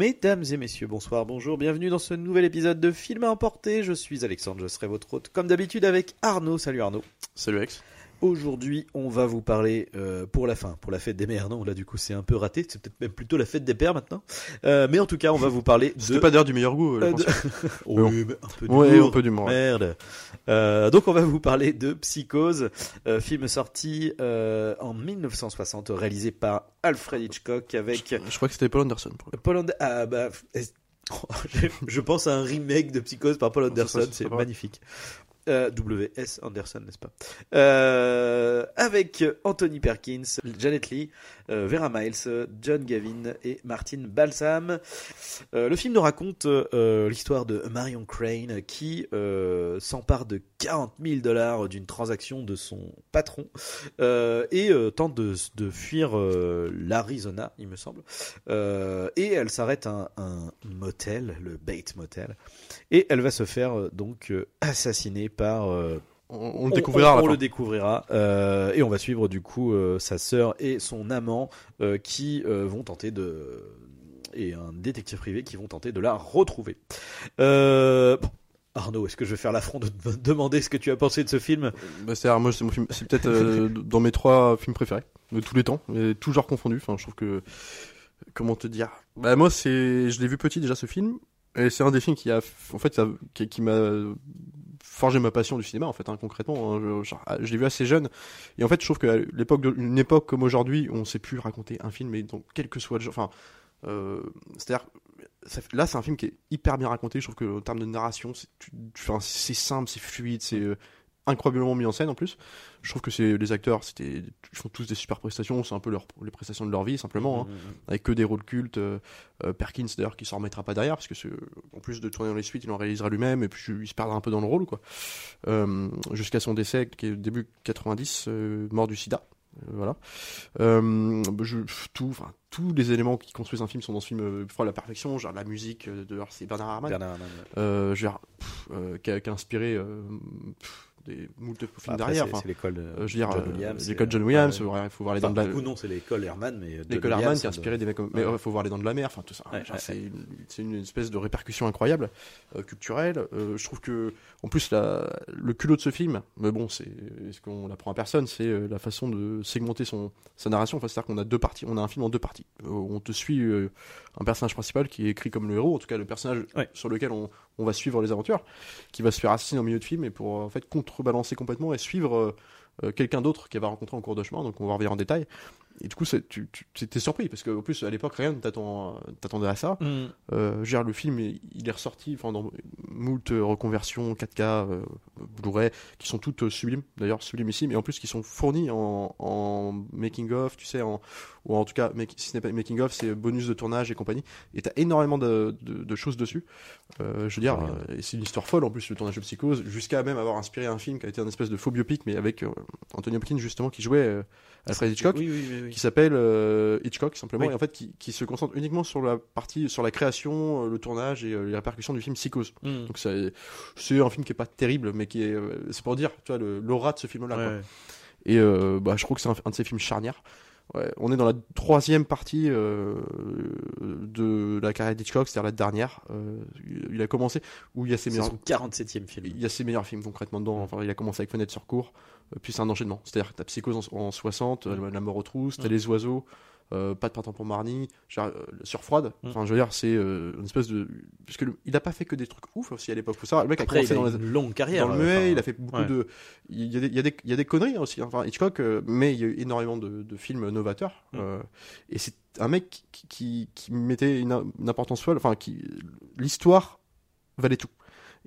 Mesdames et messieurs, bonsoir, bonjour, bienvenue dans ce nouvel épisode de Film à emporter. Je suis Alexandre, je serai votre hôte comme d'habitude avec Arnaud. Salut Arnaud. Salut Alex. Aujourd'hui, on va vous parler euh, pour la fin, pour la fête des mères. Non, là du coup c'est un peu raté, c'est peut-être même plutôt la fête des pères maintenant. Euh, mais en tout cas, on va vous parler de... C'était pas d'ailleurs du meilleur goût, euh, Euh, de- bon. Oui, un peu Ouais, d'humour. un peu ouais. Merde. Euh, donc on va vous parler de Psychose, euh, film sorti euh, en 1960, réalisé par Alfred Hitchcock avec Je crois que c'était Paul Anderson. pour. Paul Anderson. Ah bah, je- pense à un remake de Psychose par Paul Anderson, c'est magnifique. Euh, W.S. Anderson, n'est-ce pas? Euh, Avec Anthony Perkins, Janet Lee, Vera Miles, John Gavin et Martin Balsam. Euh, le film nous raconte euh, l'histoire de Marion Crane qui euh, s'empare de 40 000 dollars d'une transaction de son patron euh, et euh, tente de, fuir euh, l'Arizona, il me semble. Euh, et elle s'arrête à un, motel, le Bates Motel, et elle va se faire euh, donc euh, assassiner par. On, on le découvrira on, le découvrira euh, et on va suivre du coup euh, sa sœur et son amant euh, qui vont tenter de et un détective privé qui vont tenter de la retrouver. Bon, Arnaud, est-ce que je vais faire l'affront de te demander ce que tu as pensé de ce film? Bah, c'est moi, c'est mon film. C'est peut-être dans mes trois films préférés de tous les temps, et tout genre confondu. Enfin, je trouve que comment te dire? Bah moi, c'est, je l'ai vu petit déjà ce film, c'est un des films qui a, en fait, qui, m'a forgé ma passion du cinéma en fait hein, concrètement hein. je, genre, je l'ai vu assez jeune et en fait je trouve qu'à l'époque une époque comme aujourd'hui on sait plus raconter un film mais donc quel que soit le genre enfin euh, c'est à dire là c'est un film qui est hyper bien raconté je trouve que en termes de narration c'est simple c'est fluide c'est euh, incroyablement mis en scène en plus je trouve que c'est les acteurs c'était ils font tous des super prestations c'est un peu leur, les prestations de leur vie simplement hein avec que des rôles cultes. euh, euh, Perkins d'ailleurs qui s'en remettra pas derrière parce que en plus de tourner dans les suites, il en réalisera lui-même et puis il se perdra un peu dans le rôle quoi. Euh, Jusqu'à son décès qui est début 90, euh, mort du SIDA. Voilà. Je, tout, tous les éléments qui construisent un film sont dans ce film à la perfection. Genre la musique de c'est Bernard Herrmann Bernard Herrmann, ouais. je veux dire, pff, euh, qui, a, qui a inspiré pff, des moult films derrière. c'est- Enfin, l'école de euh, je veux dire, John euh, Williams. l'école John Williams, ouais, il faut voir les Enfin, dents de la du coup, non, c'est l'école Herman, mais L'école Herman qui a inspiré des mecs comme. Mais Ouais. il faut voir les dents de la mer, enfin tout ça. Ouais, c'est une, espèce de répercussion incroyable, euh, culturelle. Euh, je trouve que, en plus, la, le culot de ce film, mais bon, c'est ce qu'on l'apprend à personne, c'est euh, la façon de segmenter son, sa narration. Enfin, c'est-à-dire qu'on a deux parties, on a un film en deux parties. Euh, on te suit euh, un personnage principal qui est écrit comme le héros, en tout cas le personnage Ouais. sur lequel on, on va suivre les aventures, qui va se faire assassiner au milieu de film et pour en fait contrebalancer complètement et suivre. euh, euh, quelqu'un d'autre qu'elle va rencontrer en cours de chemin, donc on va revenir en détail. Et du coup, tu tu- t'es surpris, parce qu'en plus, à l'époque, rien ne t'attend- t'attendait à ça. Mm. Euh, je veux dire, le film, il est ressorti dans moult euh, reconversions 4K, euh, Blu-ray, qui sont toutes euh, sublimes, d'ailleurs sublimes ici, mais en plus qui sont fournies en, en making-of, tu sais, en, ou en tout cas, make- si ce n'est pas making-of, c'est bonus de tournage et compagnie. Et t'as énormément de, de- de choses dessus. Euh, je veux dire, euh, c'est une histoire folle en plus, le tournage de Psychose, jusqu'à même avoir inspiré un film qui a été un espèce de faux biopic, mais avec euh, Anthony Hopkins justement qui jouait euh, Alfred Hitchcock Oui, oui, oui, oui. qui s'appelle euh, Hitchcock simplement Oui. et en fait qui, qui se concentre uniquement sur la partie sur la création, euh, le tournage et euh, les répercussions du film Psychose. Mm. Donc c'est c'est un film qui est pas terrible mais qui est c'est pour dire tu vois l'aura de ce film là Ouais, ouais. et bah je trouve que c'est un, un de ces films charnières. Ouais, on est dans la troisième partie euh, de la carrière d'Hitchcock, c'est-à-dire la dernière. Euh, il a commencé où il y a ses C'est meilleurs son 47e film. il y a ses meilleurs films concrètement dedans. Enfin, il a commencé avec Fenêtre sur cour, puis c'est un enchaînement. C'est-à-dire que t'as Psychose en, en 60, euh, La mort aux trousses, t'as. Les oiseaux, euh, Pas de printemps pour Marnie, genre, euh, Sur froide. Mm. Enfin, je veux dire, c'est euh, une espèce de. Parce que le- il a pas fait que des trucs ouf aussi à l'époque. Faut savoir, le mec Après, a il a commencé dans, les- une longue carrière. dans le euh, muet, enfin, il a fait beaucoup ouais. de. Il y, a des, il, y a des, il y a des conneries aussi. hein. Enfin, Hitchcock, euh, mais il y a eu énormément de, de films novateurs. Mm. euh, et c'est un mec qui, qui, qui mettait une, une importance folle. Enfin, qui l'histoire valait tout.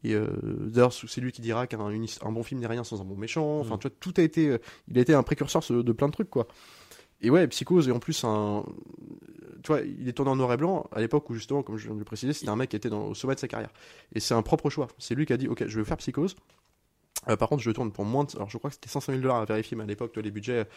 Et euh, d'ailleurs, c'est lui qui dira qu'un un bon film n'est rien sans un bon méchant. Enfin, Mm. tu vois, tout a été. euh, il a été un précurseur de plein de trucs, quoi. et ouais, Psychose, et en plus, un. Tu vois, il est tourné en noir et blanc à l'époque où, justement, comme je viens de le préciser, c'était un mec qui était dans, au sommet de sa carrière. Et c'est un propre choix. C'est lui qui a dit Ok, je vais faire Psychose. Euh, par contre, je tourne pour moins de. Alors, je crois que c'était 500 000 dollars à vérifier, mais à l'époque, les budgets.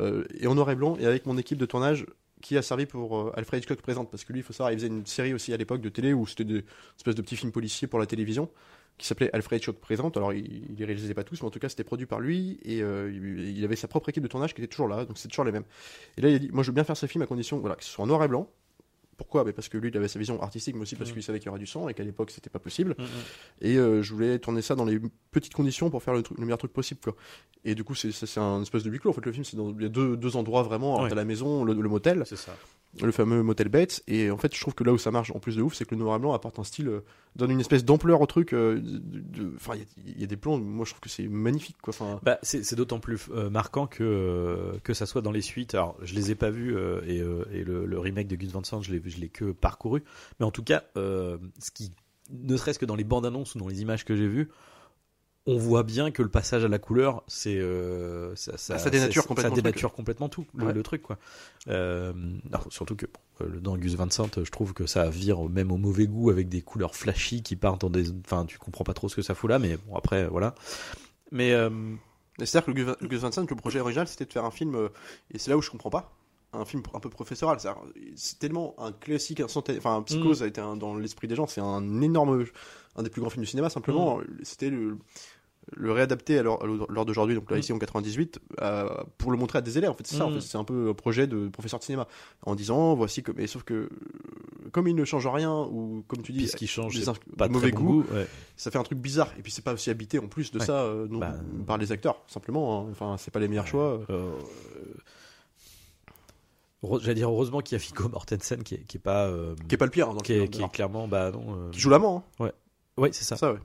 euh, et en noir et blanc, et avec mon équipe de tournage qui a servi pour euh, Alfred Hitchcock présente. Parce que lui, il faut savoir, il faisait une série aussi à l'époque de télé où c'était des espèces de petits films policiers pour la télévision qui s'appelait Alfred Hitchcock présente. Alors, il, il les réalisait pas tous, mais en tout cas, c'était produit par lui et euh, il, avait sa propre équipe de tournage qui était toujours là, donc c'est toujours les mêmes. Et là, il a dit Moi, je veux bien faire ce film à condition voilà, que ce soit en noir et blanc. Pourquoi? Parce que lui, il avait sa vision artistique, mais aussi parce Mhm. qu'il savait qu'il y aurait du sang et qu'à l'époque, c'était pas possible. Mhm. Et euh, je voulais tourner ça dans les petites conditions pour faire le, truc, le meilleur truc possible. Quoi. Et du coup, c'est un espèce de huis clos. En fait, le film, c'est dans il y a deux, deux endroits vraiment. Ouais. T'as la maison, le, le motel, C'est ça. Le fameux motel Bates. Et en fait, je trouve que là où ça marche en plus de ouf, c'est que le noir et blanc apporte un style, euh, donne une espèce d'ampleur au truc. euh, Enfin, il y a- des plans, moi je trouve que c'est magnifique. Quoi. Bah, c'est d'autant plus euh, marquant que, que ça soit dans les suites. Alors, je les ai pas vus et, et le, remake de Gus Van Sant, je l'ai que parcouru. Mais en tout cas, ce qui, ne serait-ce que dans les bandes annonces ou dans les images que j'ai vues, on voit bien que le passage à la couleur, c'est euh, ça, ça, Ah, ça dénature complètement ça dénature complètement tout le, Ouais. le truc quoi. Euh, alors, surtout que bon, dans Gus Van Sant, je trouve que ça vire même au mauvais goût avec des couleurs flashy qui partent dans des, enfin, tu comprends pas trop ce que ça fout là, mais bon après voilà. Mais euh, C'est-à-dire que le Gus- le Gus Van Sant, le projet original, c'était de faire un film, et c'est là où je comprends pas, un film un peu professoral. C'est tellement un classique, un centaine- enfin, un Psychose Mm. a été un- dans l'esprit des gens, c'est un énorme, un des plus grands films du cinéma. Simplement, Mm. c'était le, le réadapter à l'heure d'aujourd'hui, donc là Mm. ici en 98, euh, pour le montrer à des élèves. En fait, c'est ça. En Mm. fait, c'est un peu un projet de professeur de cinéma, en disant voici comme. Et sauf que comme il ne change rien ou comme tu dis, ce qui change, des pas de mauvais bon goût, goût. ouais. ça fait un truc bizarre. Et puis c'est pas aussi habité en plus de Ouais. ça euh, non, Bah, par les acteurs, simplement. hein. Enfin, c'est pas les meilleurs choix. Euh, J'allais dire heureusement qu'il y a Viggo Mortensen qui est, qui est pas euh, Qui est pas le pire hein, dans le qui, est, qui est clairement bah non euh, Qui joue l'amant. Hein. ouais c'est ça. Ça, ouais.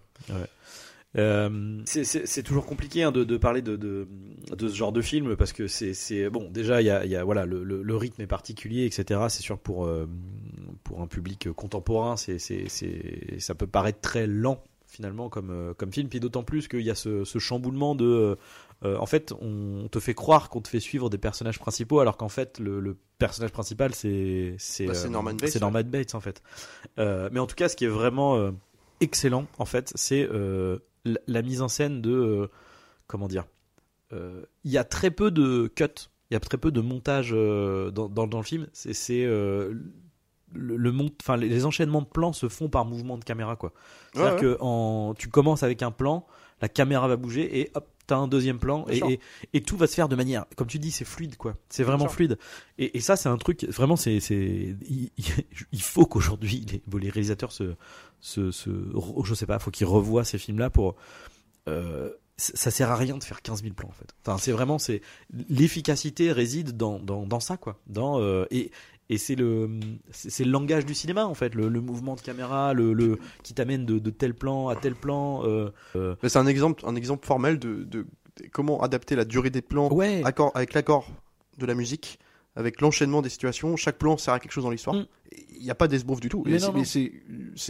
Euh, c'est- toujours compliqué hein, de, de parler de, de, de ce genre de film parce que c'est c'est- bon déjà il y a, il y a voilà le, le, le rythme est particulier etc c'est sûr que pour euh, pour un public contemporain c'est c'est c'est ça peut paraître très lent finalement comme comme film puis d'autant plus qu'il y a ce, ce chamboulement de euh, en fait on te fait croire qu'on te fait suivre des personnages principaux alors qu'en fait le, le personnage principal c'est c'est Bah, euh, Norman Bates, c'est Norman Bates en fait. Euh, mais en tout cas ce qui est vraiment euh, excellent en fait c'est euh, la, la mise en scène de euh, comment dire euh, il y a très peu de cuts il y a très peu de montage euh, dans, dans, dans le film. C'est euh, le, le mont enfin les, les enchaînements de plans se font par mouvement de caméra quoi. C'est à dire Ouais, que en tu commences avec un plan la caméra va bouger et hop t'as un deuxième plan et, et, et tout va se faire de manière comme tu dis c'est fluide quoi. C'est vraiment fluide. Et, et ça c'est un truc vraiment c'est c'est il, faut qu'aujourd'hui les, les réalisateurs se se, se je sais pas faut qu'ils revoient ces films là pour euh, ça ça sert à rien de faire 15 000 plans en fait. Enfin c'est vraiment c'est l'efficacité réside dans, dans, dans ça quoi. Dans euh, et et c'est le c'est le langage du cinéma en fait le, le mouvement de caméra le, le qui t'amène de, de tel plan à tel plan euh, euh, c'est un exemple, un exemple formel de, de- de comment adapter la durée des plans ouais accord, avec l'accord de la musique, avec l'enchaînement des situations. Chaque plan sert à quelque chose dans l'histoire. Mm. Il n'y a pas d'esbrouf du tout. C'est-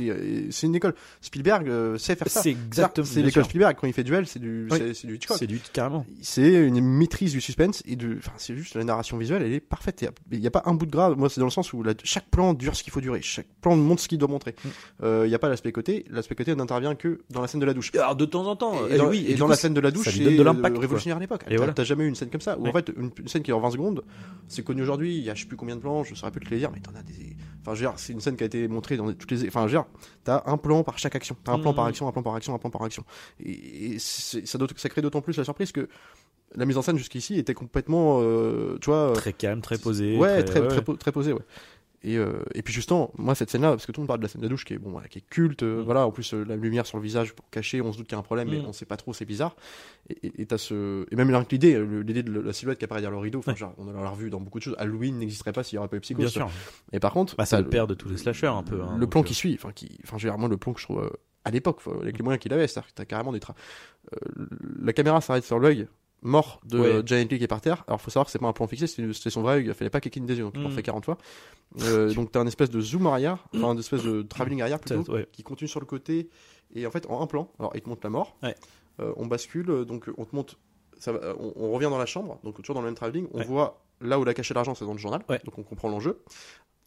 euh, c'est une école. Spielberg euh, sait faire ça. c'est exactement C'est l'école. Spielberg quand il fait duel, c'est du, Oui. c'est- du Hitchcock. c'est du carrément C'est une maîtrise du suspense et de, enfin, c'est juste la narration visuelle, elle est parfaite. Il n'y a, pas un bout de gras. Moi, c'est dans le sens où la- chaque plan dure ce qu'il faut durer. Chaque plan montre ce qu'il doit montrer. Mm. Euh, Il n'y a pas l'aspect côté. L'aspect côté n'intervient que dans la scène de la douche. alors de temps en temps Et, dans, oui et dans coup, la scène de la douche, c'est donne de l'impact, quoi. révolutionnaire à l'époque. T'as voilà. jamais eu une scène comme ça. Où Ouais. en fait, une, scène qui dure 20 secondes, c'est connu aujourd'hui. Il y a je sais plus combien de plans, je saurais plus te les dire, mais t'en as des. Enfin, je veux dire, c'est une scène qui a été montrée dans toutes les. Enfin, je veux dire, t'as un plan par chaque action. T'as un plan par action, un plan par action, un plan par action. Et, ça, crée d'autant plus la surprise que la mise en scène jusqu'ici était complètement, euh, tu vois, très calme très posé ouais, très, très, ouais. très posé, ouais. Et, euh, et puis justement, moi cette scène-là, parce que tout le monde parle de la scène de la douche qui est bon, qui est culte, euh, Mm. voilà, en plus euh, la lumière sur le visage pour cacher, on se doute qu'il y a un problème, mais Mm. on sait pas trop, c'est bizarre. Et- Et ce, et même l'idée, l'idée de la silhouette qui apparaît derrière le rideau, Ouais. genre, on l'a revu dans beaucoup de choses. Halloween n'existerait pas s'il y aurait pas eu Psycho. bien sûr Et par contre, bah, t'as le père de tous les slashers un peu hein, le plan qui suit, enfin, qui, enfin, moi, le plan que je trouve à l'époque, avec les moyens qu'il avait, c'est-à-dire que t'as carrément des traces. la caméra s'arrête sur l'œil mort de Ouais. Giant Lee qui est par terre. Alors, faut savoir que c'est pas un plan fixé, c'était son vrai il fallait pas qu'il des yeux, donc il Mm. en fait 40 fois. Euh, donc, t'as un espèce de zoom arrière, enfin, une espèce de travelling arrière plutôt, ouais. qui continue sur le côté, et en fait, en un plan, alors, il te montre la mort. Ouais. Euh, on bascule, donc, on te montre, ça va- on, on revient dans la chambre, donc toujours dans le même travelling, on voit là où il a caché l'argent, c'est dans le journal. Donc on comprend l'enjeu.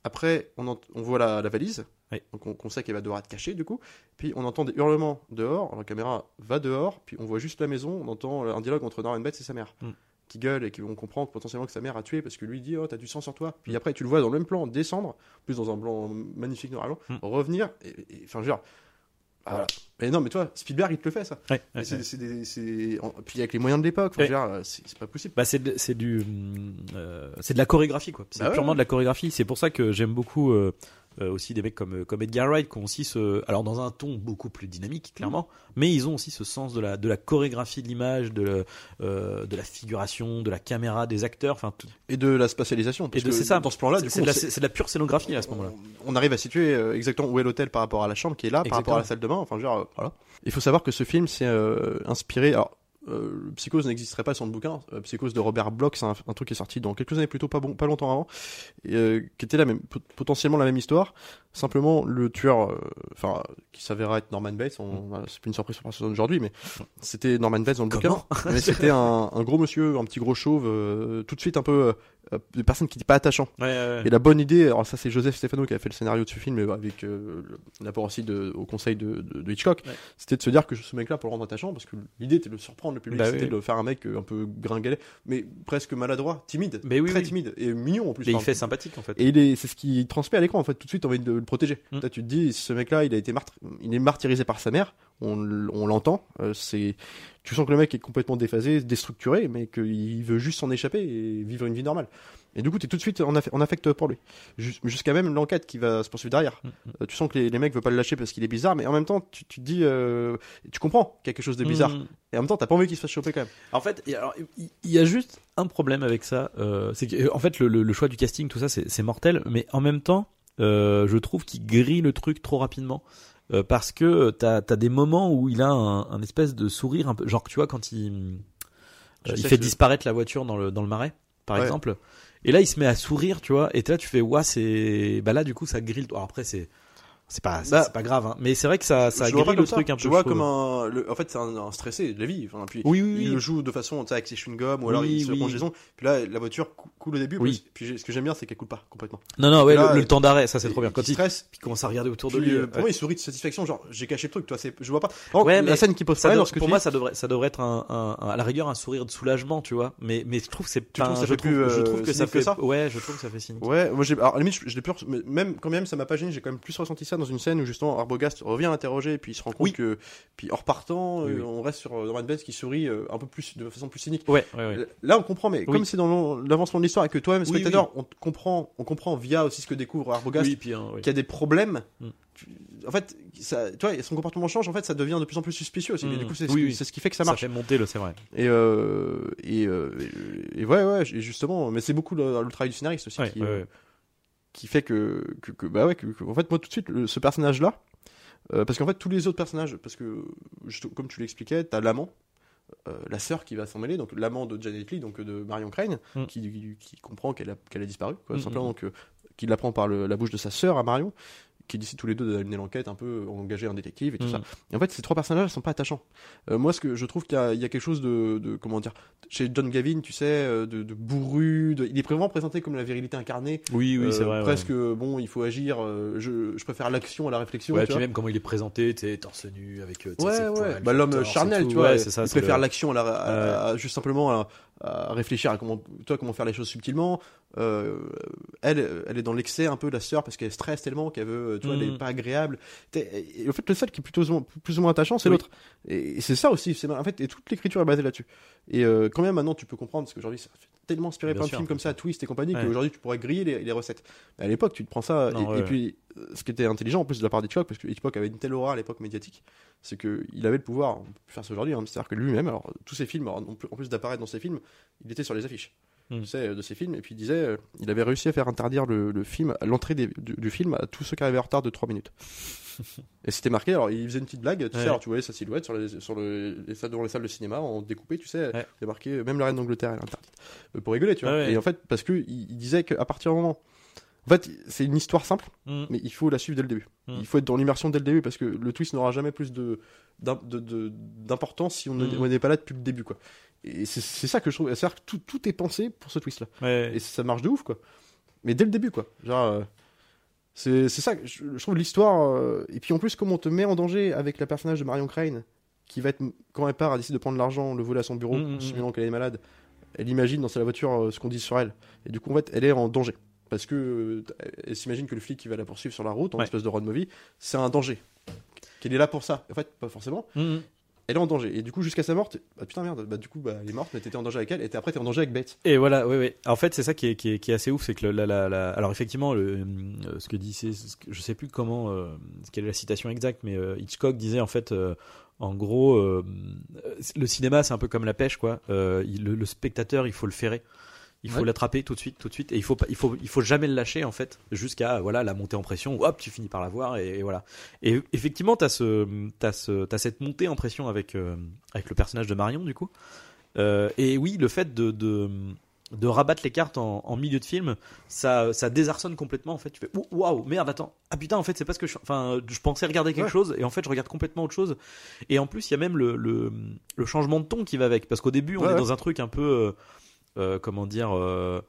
Après, on, ent- on voit la, la valise. Donc on, on sait qu'elle va devoir être cachée du coup. Puis on entend des hurlements dehors. La caméra va dehors. Puis on voit juste la maison. On entend un dialogue entre Norman Bates et sa mère. Mm. Qui gueule et qui on comprend que potentiellement que sa mère a tué parce que lui dit Oh, t'as du sang sur toi. Puis après, tu le vois dans le même plan descendre, plus dans un blanc magnifique noir et blanc, Mm. revenir. Et, et- enfin, genre. Ah, voilà. Mais non, mais toi, Spielberg, il te le fait ça. Ouais, ouais, c'est- ouais. c'est des- c'est- en- Puis avec les moyens de l'époque, dire, c'est c'est pas possible. Bah c'est de, c'est du euh, c'est de la chorégraphie quoi. C'est Bah purement de la chorégraphie. C'est pour ça que j'aime beaucoup euh, euh, aussi des mecs comme comme Edgar Wright qui ont aussi ce alors dans un ton beaucoup plus dynamique clairement, mais ils ont aussi ce sens de la de la chorégraphie de l'image, de le- euh, de la figuration, de la caméra, des acteurs. Enfin tout- Et de la spatialisation. Parce Et de- c'est ça. Dans ce plan-là, c'est de, la- sait- c'est de la pure scénographie à ce moment-là. on arrive à situer euh, exactement où est l'hôtel par rapport à la chambre qui est là, par rapport à la salle de bain. Enfin, euh, voilà. Il faut savoir que ce film s'est euh, inspiré. Alors, euh, Psychose n'existerait pas sans le bouquin. Euh, Psychose de Robert Bloch, c'est un, un truc qui est sorti dans quelques années plutôt pas bon, pas longtemps avant, et, euh, qui était la même, pot- potentiellement la même histoire. Simplement, le tueur, euh, enfin, qui s'avéra être Norman Bates. On, voilà, c'est plus une surprise pour personne aujourd'hui, mais c'était Norman Bates dans le Comment? Bouquin. mais c'était un, un gros monsieur, un petit gros chauve, euh, tout de suite un peu euh, de personne qui n'était pas attachant. Ouais, ouais, ouais. Et la bonne idée, alors ça c'est Joseph Stefano qui a fait le scénario de ce film euh, avec euh, l'apport aussi de, au conseil de, de- de Hitchcock, c'était de se dire que ce mec-là pour le rendre attachant, parce que l'idée était de le surprendre le public, Bah c'était oui. de faire un mec euh, un peu gringalet, mais presque maladroit, timide, Mais oui, très oui. timide et mignon en plus. Mais il fait sympathique en fait. et c'est ce qui transmet à l'écran en fait. Tout de suite, envie de le protéger. Mm. Là, tu te dis, ce mec-là, il a été martyr- il est martyrisé par sa mère. On, on l'entend. euh, c'est, tu sens que le mec est complètement déphasé, déstructuré, mais qu'il veut juste s'en échapper et vivre une vie normale. Et du coup, t'es tout de suite en, en affect pour lui. Jus- Jusqu'à même l'enquête qui va se poursuivre derrière. Mm, Euh, tu sens que les, les mecs veulent pas le lâcher parce qu'il est bizarre, mais en même temps, tu, tu te dis, euh, tu comprends qu'il y a quelque chose de bizarre. Mm. Et en même temps, t'as pas envie qu'il se fasse choper quand même. En fait, il y a juste un problème avec ça. euh, c'est que, en fait, le, le- le choix du casting, tout ça, c'est c'est mortel. Mais en même temps, euh, je trouve qu'il grille le truc trop rapidement. Euh, parce que t'as as des moments où il a un, un espèce de sourire un peu. Genre, tu vois, quand il, euh, il fait disparaître la voiture dans le, dans le marais, par Ouais. exemple. Et là, il se met à sourire, tu vois. Et là, tu fais, ouais, c'est. Bah là, du coup, ça grille. le- Alors après, c'est. C'est pas, Bah, pas grave, hein. mais c'est vrai que ça, ça grille le ça. truc un peu. Je vois comme un, le- en fait, c'est un, un stressé de la vie. Enfin, puis Oui, oui, oui. il le joue de façon, tu sais, avec ses chewing-gums, ou alors il se oui. congeaison. Puis là, la voiture cou- coule au début. Oui. Puis, j'ai- ce que j'aime bien, c'est qu'elle coule pas complètement. Non, non, ouais, Là, le, le temps d'arrêt, ça c'est trop bien. Quand il, stresse, puis commence à regarder autour de puis, lui. euh, euh, pour moi, il sourit de satisfaction. Genre, j'ai caché le truc, toi. C'est, je vois pas. Par Ouais, la scène qui pose Ça problème pour moi, ça devrait, ça devrait être un, à la rigueur un sourire de soulagement, tu vois. Mais, mais je trouve que c'est pas. je trouve, euh, trouve que ça fait. ça? ouais, je trouve que ça fait cynique. Ouais, moi j'ai, alors limite, je, l'ai plus, même quand même, ça m'a pas gêné. J'ai quand même plus ressenti ça dans une scène où justement Arbogast revient interroger, puis il se rend compte Oui. que, puis en repartant, Oui, euh, oui. on reste sur euh, Norman Bates qui sourit euh, un peu plus, de façon plus cynique. Ouais, ouais, ouais. Là, on comprend, mais comme c'est dans l'avancement de l'histoire et que toi-même, spectateur, on comprend, on comprend via aussi ce que découvre Arbogast, hein, qu'il y a des problèmes. Mm. En fait, ça, tu vois, son comportement change. En fait, ça devient de plus en plus suspicieux aussi. Mm. Mais du coup, c'est ce, qui- fait que ça Ça, marche. fait monter le, c'est vrai. Et, euh, et, euh, et, et ouais, ouais, et justement, mais c'est beaucoup le, le travail du scénariste aussi Ouais, qui, euh, ouais. Qui fait que, que, que- bah ouais, que, en fait, moi tout de suite, le- ce personnage-là, euh, parce qu'en fait, tous les autres personnages, parce que, je- comme tu l'expliquais, t'as l'amant, euh, la sœur qui va s'en mêler, donc l'amant de Janet Lee, donc de Marion Crane, Mm. qui, qui, qui comprend qu'elle a, qu'elle a disparu, quoi, Mm, simplement, mm, donc, euh, qui l'apprend par le- la bouche de sa sœur à Marion, qui décide tous les deux de mener l'enquête, un peu engager un détective et tout Mm. ça. Et en fait, ces trois personnages sont pas attachants. Euh, moi, ce que je trouve qu'il y a, il y a quelque chose de, de- comment dire, chez John Gavin, tu sais, euh, de, de bourru, de- il est vraiment présenté comme la virilité incarnée. Oui, oui, c'est Euh, vrai. ouais. Presque, bon, il faut agir. je, je préfère l'action à la réflexion. Ouais, tu puis vois. même comment il est présenté, tu torse nu avec. Ouais, ouais. Bah, l'homme charnel, tu vois. Ouais, ça. il préfère l'action à, la- à- à- juste simplement à, à réfléchir à comment, toi, comment faire les choses subtilement. Euh, elle, elle est dans l'excès un peu, la sœur, parce qu'elle stresse tellement qu'elle veut, tu vois, elle Mm. est pas agréable. Et en fait, le seul qui est plutôt, plus ou moins attachant, c'est Oui. l'autre. Et, et c'est ça aussi. C'est, en fait, et toute l'écriture est basée là-dessus. Et euh, quand même, maintenant, tu peux comprendre, parce qu'aujourd'hui, ça fait tellement inspiré de sûr, films comme ça, Twist et compagnie, Ouais. qu'aujourd'hui, tu pourrais griller les, les recettes. Mais à l'époque, tu te prends ça. Non, et, ouais, et ouais. puis, euh, ce qui était intelligent, en plus de la part d'Hitchcock, parce que Hitchcock avait une telle aura à l'époque médiatique, c'est qu'il avait le pouvoir, on peut faire ça aujourd'hui, hein, c'est-à-dire que lui-même, alors tous ses films, alors, en plus- d'apparaître dans ses films, il était sur les affiches. Mm. Euh, de ses films, et puis il disait, euh, il avait réussi à faire interdire le, le film, l'entrée du, du film à tous ceux qui arrivaient en retard de 3 minutes. et c'était marqué, alors il faisait une petite blague, tu Ouais. sais, alors tu voyais sa silhouette sur les, sur le, les salles, dans les salles de cinéma, en découpé, tu sais, Ouais. il y a marqué, même la reine d'Angleterre, elle est interdite. Euh, pour rigoler, tu vois. Ouais. Et en fait, parce que il, il disait qu'à partir du moment En fait, c'est une histoire simple, Mm. mais il faut la suivre dès le début. Mm. Il faut être dans l'immersion dès le début parce que le twist n'aura jamais plus de d'im- de- de- d'importance si on n'est Mm. n'est pas là depuis le début, quoi. Et c'est ça que je trouve. C'est-à-dire que tout, tout est pensé pour ce twist-là. Et ça marche de ouf, quoi. Mais dès le début, quoi. Genre, euh, c'est ça, je, je trouve l'histoire. euh, et puis en plus, comme on te met en danger avec le personnage de Marion Crane, qui va être, quand elle part, elle décide de prendre l'argent, le voler à son bureau, Mm, mm, mm. simulant qu'elle est malade. Elle imagine dans sa voiture euh, ce qu'on dit sur elle. Et du coup, en fait, elle est en danger. Parce que euh, elle s'imagine que le flic qui va la poursuivre sur la route, en Ouais. espèce de road movie, c'est un danger. Qu'elle est là pour ça. En fait, pas forcément. Mm. Elle est en danger. Et du coup, jusqu'à sa mort, bah putain merde, bah du coup, bah elle est morte, mais t'étais en danger avec elle, et après t'es en danger avec Bates. Et voilà, oui, oui. En fait, c'est ça qui est, qui est, qui est assez ouf, c'est que la, la, alors effectivement, le, euh, ce que dit, c'est, je sais plus comment, euh, quelle est la citation exacte, mais euh, Hitchcock disait en fait, en gros, le cinéma c'est un peu comme la pêche, quoi. Le, le spectateur, il faut le ferrer. Il faut Ouais. l'attraper tout de suite, tout de suite, et il faut il faut, il faut jamais le lâcher en fait, jusqu'à voilà la montée en pression. où, Hop, tu finis par la voir et, et voilà. Et effectivement, t'as ce, t'as ce, t'as cette montée en pression avec euh, avec le personnage de Marion du coup. Euh, et oui, le fait de, de, de rabattre les cartes en, en milieu de film, ça, ça désarçonne complètement. En fait, tu fais Ouh, waouh, merde, attends, ah putain, en fait, c'est parce que je, enfin, je pensais regarder quelque Ouais. chose et en fait, je regarde complètement autre chose. Et en plus, il y a même le, le, le changement de ton qui va avec, parce qu'au début, on Ouais, est ouais. dans un truc un peu, euh, comment dire. euh,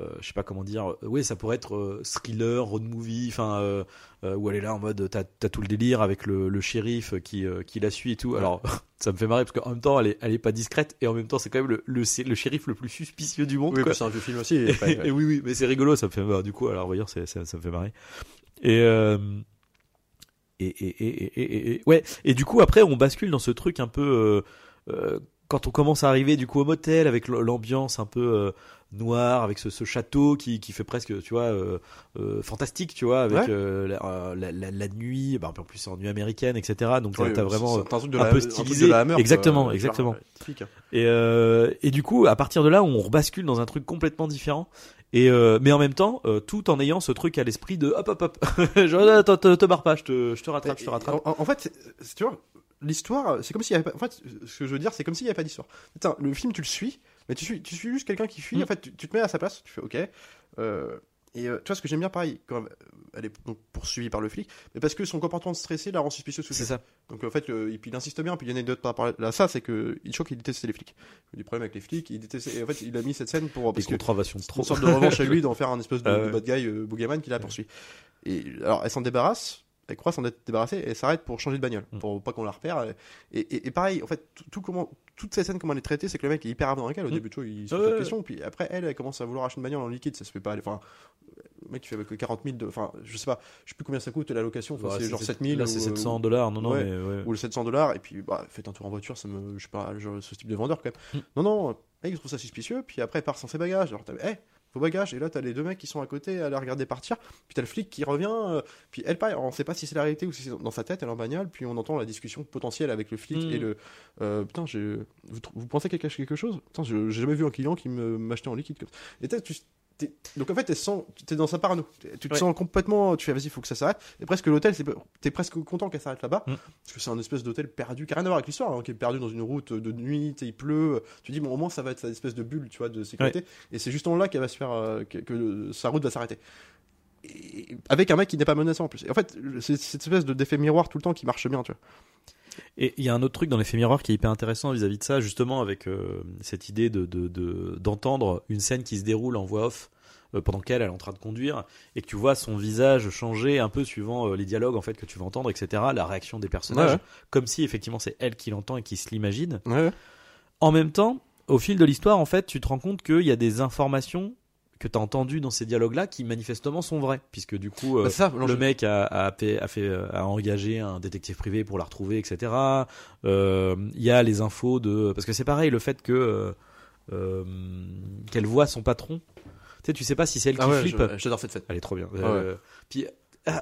euh, je sais pas comment dire, euh, oui, ça pourrait être euh, thriller, road movie, enfin, euh, euh, où elle est là en mode, t'as as tout le délire avec le, le shérif qui, euh, qui la suit et tout. Alors, ça me fait marrer parce qu'en même temps, elle est, elle est pas discrète et en même temps, c'est quand même le, le, le shérif le plus suspicieux du monde. Oui, c'est un vieux film aussi. et- Et, ouais, ouais. et oui, oui, mais c'est rigolo, ça me fait bah, du coup, alors voyons, ça, ça me fait marrer. Et, euh, et, et, et, et, et- et- ouais, et du coup, après, on bascule dans ce truc un peu. euh, euh, quand on commence à arriver du coup au motel avec l'ambiance un peu euh, noire, avec ce, ce château qui, qui fait presque, tu vois, euh, euh, fantastique, tu vois, avec Ouais. la, la, la- la nuit, bah, en plus c'est en nuit américaine, etc. Donc Ouais, t'as vraiment. un truc de un la- peu truc stylisé. de Hammer. Exactement, Genre, exactement. hein. Et, et du coup, à partir de là, on rebascule dans un truc complètement différent. Et euh, mais en même temps, euh, tout en ayant ce truc à l'esprit de hop hop hop, attends, te, te barre pas, je te, je te rattrape, je te rattrape. En, en fait, tu vois, l'histoire, c'est comme s'il y avait pas. En fait, ce que je veux dire, c'est comme s'il n'y avait pas d'histoire. Putain, le film, tu le suis, mais tu suis, tu suis juste quelqu'un qui fuit. Mm. En fait, tu, tu te mets à sa place, tu fais OK. Euh, et euh, tu vois, ce que j'aime bien, pareil, quand elle est donc poursuivie par le flic, mais parce que son comportement stressé la rend suspicieuse. C'est ça. Donc en fait, euh, et puis il insiste bien, puis il y a une anecdote par rapport à ça, c'est que il détestait les flics. Il a des problèmes avec les flics, il détestait. Et en fait, il a mis cette scène pour Des parce que contraventions de trop. une sorte de revanche à lui d'en faire un espèce de, Ah de ouais. bad guy euh, boogeyman qui la poursuit. Et alors elle s'en débarrasse, elle croit s'en être débarrassée, et elle s'arrête pour changer de bagnole, Mm. pour pas qu'on la repère. Et, et, et pareil, en fait, tout, tout comment, toute cette scène comment elle est traitée, c'est que le mec est hyper elle. Au Mm. début, tu vois, il se Ouais, pose ouais. questions, puis après elle, elle commence à vouloir acheter une bagnole en liquide, ça se fait pas. Enfin, le mec il fait avec 40 000 de, enfin, je sais pas, je sais plus combien ça coûte la location, enfin, Ouais, c'est genre 7 000 Là, c'est ou- 700 dollars. Non, non, mais ouais. ou le 700 dollars et puis bah faites un tour en voiture ça me je sais pas genre, ce type de vendeur quand même Mm. non non mec, il trouve ça suspicieux puis après part sans ses bagages alors t'as hey, vos bagages et là t'as les deux mecs qui sont à côté à la regarder partir puis t'as le flic qui revient euh, puis elle pareil on sait pas si c'est la réalité ou si c'est dans sa tête elle est en bagnole puis on entend la discussion potentielle avec le flic Mm. et le euh, putain vous, vous pensez qu'elle cache quelque chose? Putain je- j'ai jamais vu un client qui m'achetait en liquide comme ça et tu donc en fait t'es sans- t'es dans sa parano tu te Ouais. sens complètement tu fais vas-y faut que ça s'arrête et presque l'hôtel c'est t'es presque content qu'elle s'arrête là-bas Mm. parce que c'est un espèce d'hôtel perdu, qui n'a rien à voir avec l'histoire, hein, qui est perdu dans une route de nuit, il pleut. Tu dis, bon, au moins, ça va être cette espèce de bulle, tu vois, de sécurité. Et c'est juste en là qu'elle va se faire, euh, que, que sa route va s'arrêter. Avec un mec qui n'est pas menaçant en plus. Et en fait, c'est cette espèce de d'effet miroir tout le temps qui marche bien, tu vois. Et il y a un autre truc dans l'effet miroir qui est hyper intéressant vis-à-vis de ça, justement avec euh, cette idée de de- de- d'entendre une scène qui se déroule en voix off euh, pendant qu'elle elle est en train de conduire et que tu vois son visage changer un peu suivant euh, les dialogues en fait que tu vas entendre, etc. La réaction des personnages, ouais. comme si effectivement c'est elle qui l'entend et qui se l'imagine. Ouais. En même temps, au fil de l'histoire, en fait, tu te rends compte qu'il y a des informations que tu as entendues dans ces dialogues-là qui manifestement sont vraies, puisque du coup, euh, Bah, ça, non, le mec a, a, fait, a, fait, euh, a engagé un détective privé pour la retrouver, etc. Euh, Il y a les infos de... Parce que c'est pareil, le fait que euh, euh, qu'elle voit son patron. Tu sais, tu sais pas si c'est elle qui Ah ouais, flippe. j'adore cette fête. Elle est trop bien. Ah Euh, Puis ah, euh,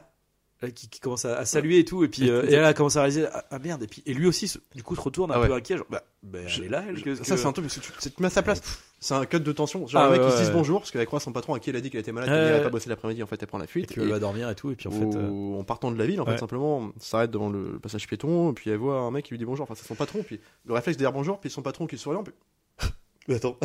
qui, qui commence à, à saluer et tout, et puis Et- euh, et, elle commence à réaliser ah, ah, merde, et puis et lui aussi du coup se retourne un Ah ouais. peu inquiet, genre bah, bah, elle Je- est là, elle. Je- qu'est-ce ça, que- c'est un truc, parce que tu, tu te mets à sa place. C'est un cut de tension. Genre, Ah le mec, ouais, se dit ouais. bonjour, parce qu'elle croit son patron à qui elle a dit qu'elle était malade, qu'elle n'irait ouais. pas bosser l'après-midi, en fait, elle prend la et fuite. puis elle va dormir et tout, et puis en fait. euh, en partant de la ville, en fait, simplement, elle s'arrête devant le passage piéton, puis elle voit un mec qui lui dit bonjour, enfin, c'est son patron, puis le réflexe de dire bonjour, puis son patron qui est souriant, puis Attends.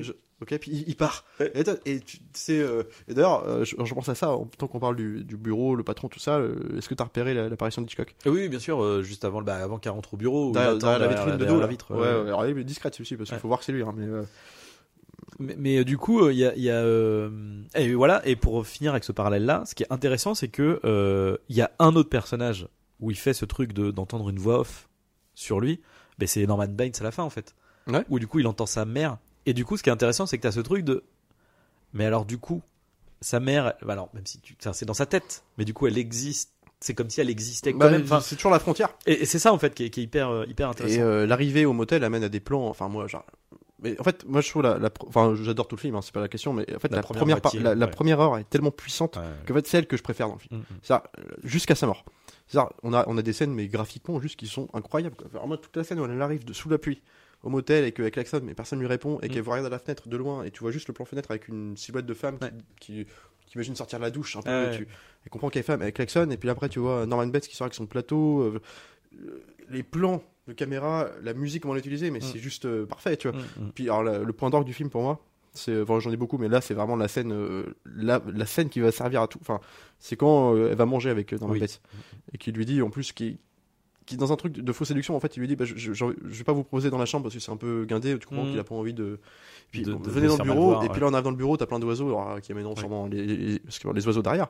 Je- Ok, puis il, il part. Ouais. Et, tu sais, euh, et d'ailleurs, euh, je, je pense à ça, en tant qu'on parle du, du bureau, le patron, tout ça, euh, est-ce que t'as repéré la- l'apparition d'Hitchcock oui, bien sûr, juste avant, bah, avant qu'elle rentre au bureau. derrière, derrière la vitrine de dos, la vitre. Ouais, alors il est discrète celui-ci, parce qu'il Ouais. faut voir que c'est lui, hein, mais... Mais, mais, du coup, il y a, il y a, et voilà. Et pour finir avec ce parallèle-là, ce qui est intéressant, c'est que il y a un autre personnage où il fait ce truc de d'entendre une voix off sur lui. C'est Norman Baines à la fin en fait. Ouais. Où du coup il entend sa mère. Et du coup, ce qui est intéressant, c'est que tu as ce truc de. Mais alors du coup, sa mère, alors même si tu, enfin, c'est dans sa tête, mais du coup elle existe. C'est comme si elle existait quand bah, même. Enfin, c'est toujours la frontière. et, et c'est ça en fait qui est, qui est hyper euh, hyper intéressant. Et euh, l'arrivée au motel amène à des plans, enfin moi, genre... Mais en fait, moi je trouve la, la pro- enfin j'adore tout le film, hein, c'est pas la question, mais en fait La la, première première, la, la ouais. première heure est tellement puissante Ouais. qu'en fait c'est elle que je préfère dans le film. Mm, mm. C'est-à-dire, euh, jusqu'à sa mort. C'est-à-dire, on a, on a des scènes, mais graphiquement, juste qui sont incroyables. quoi. Vraiment, toute la scène où elle arrive de sous la pluie au motel et qu'elle klaxonne, mais personne lui répond, et Mm. qu'elle voit regarder à la fenêtre de loin, et tu vois juste le plan fenêtre avec une silhouette de femme qui- Ouais. qui, qui, imagine sortir de la douche un peu. Et tu, elle comprend qu'elle est femme, elle klaxonne, et puis après, tu vois Norman Bates qui sort avec son plateau, euh, euh, les plans de caméra, la musique, comment l'utiliser, mais Mm. c'est juste euh, parfait, tu vois. Mm, mm. Puis alors la- le point d'orgue du film pour moi, c'est enfin, j'en ai beaucoup, mais là c'est vraiment la scène, euh, la, la scène qui va servir à tout. Enfin, c'est quand euh, elle va manger avec euh, Norman Oui. Bates et qui lui dit en plus qui qui dans un truc de fausse séduction en fait il lui dit bah, je, je, vais pas vous proposer dans la chambre parce que c'est un peu guindé tu comprends Mhm. qu'il a pas envie de puis De- bon, de- venez dans le bureau voir, et puis là on arrive dans le bureau t'as plein d'oiseaux alors, qui amèneront Ouais. sûrement les, oiseaux derrière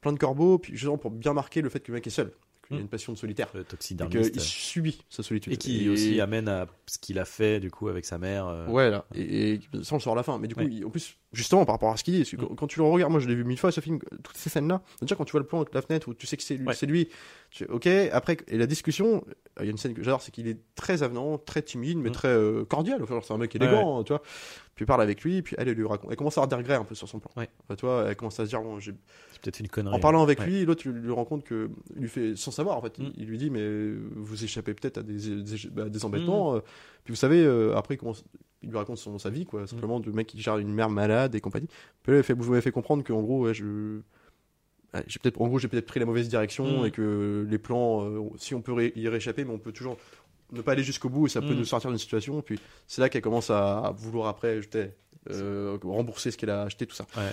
plein de corbeaux puis justement pour bien marquer le fait que le mec est seul qu'il a Mhm. une passion de solitaire Le et qu'il subit sa solitude Et qui aussi amène à ce qu'il a fait du coup avec sa mère. euh, Ouais, là. Et, et ça, on le sort à la fin. Mais du coup, Ouais. il- en plus, justement, par rapport à ce qu'il dit, parce que quand, quand tu le regardes, moi, je l'ai vu mille fois, ce film, toutes ces scènes-là. Déjà, quand tu vois le plan avec la fenêtre où tu sais que c'est lui, Ouais. c'est lui, tu ok. Après, et la discussion, il y a une scène que j'adore, c'est qu'il est très avenant, très timide, mais Mm. très euh, cordial. Enfin, c'est un mec élégant, tu vois. Puis il parle avec lui, puis elle, elle lui raconte. Elle commence à avoir des regrets un peu sur son plan. Enfin, tu vois, elle commence à se dire, bon, j'ai C'est peut-être une connerie. en parlant avec Ouais. lui, l'autre lui, rend compte que il lui fait sans savoir en fait, Mm. il lui dit mais vous échappez peut-être à des, des, bah, des Mm. embêtements. euh. Puis vous savez euh, après comment il lui raconte son, sa vie quoi, simplement de mec qui gère une mère malade et compagnie. Puis là il fait, vous m'avez fait comprendre qu'en gros ouais, je ouais, j'ai peut-être en gros j'ai peut-être pris la mauvaise direction Mm. et que les plans euh, si on peut ré- y rééchapper mais on peut toujours ne pas aller jusqu'au bout et ça peut Mm. nous sortir d'une situation. Puis c'est là qu'elle commence à vouloir après jeter, euh, rembourser ce qu'elle a acheté tout ça. Ouais.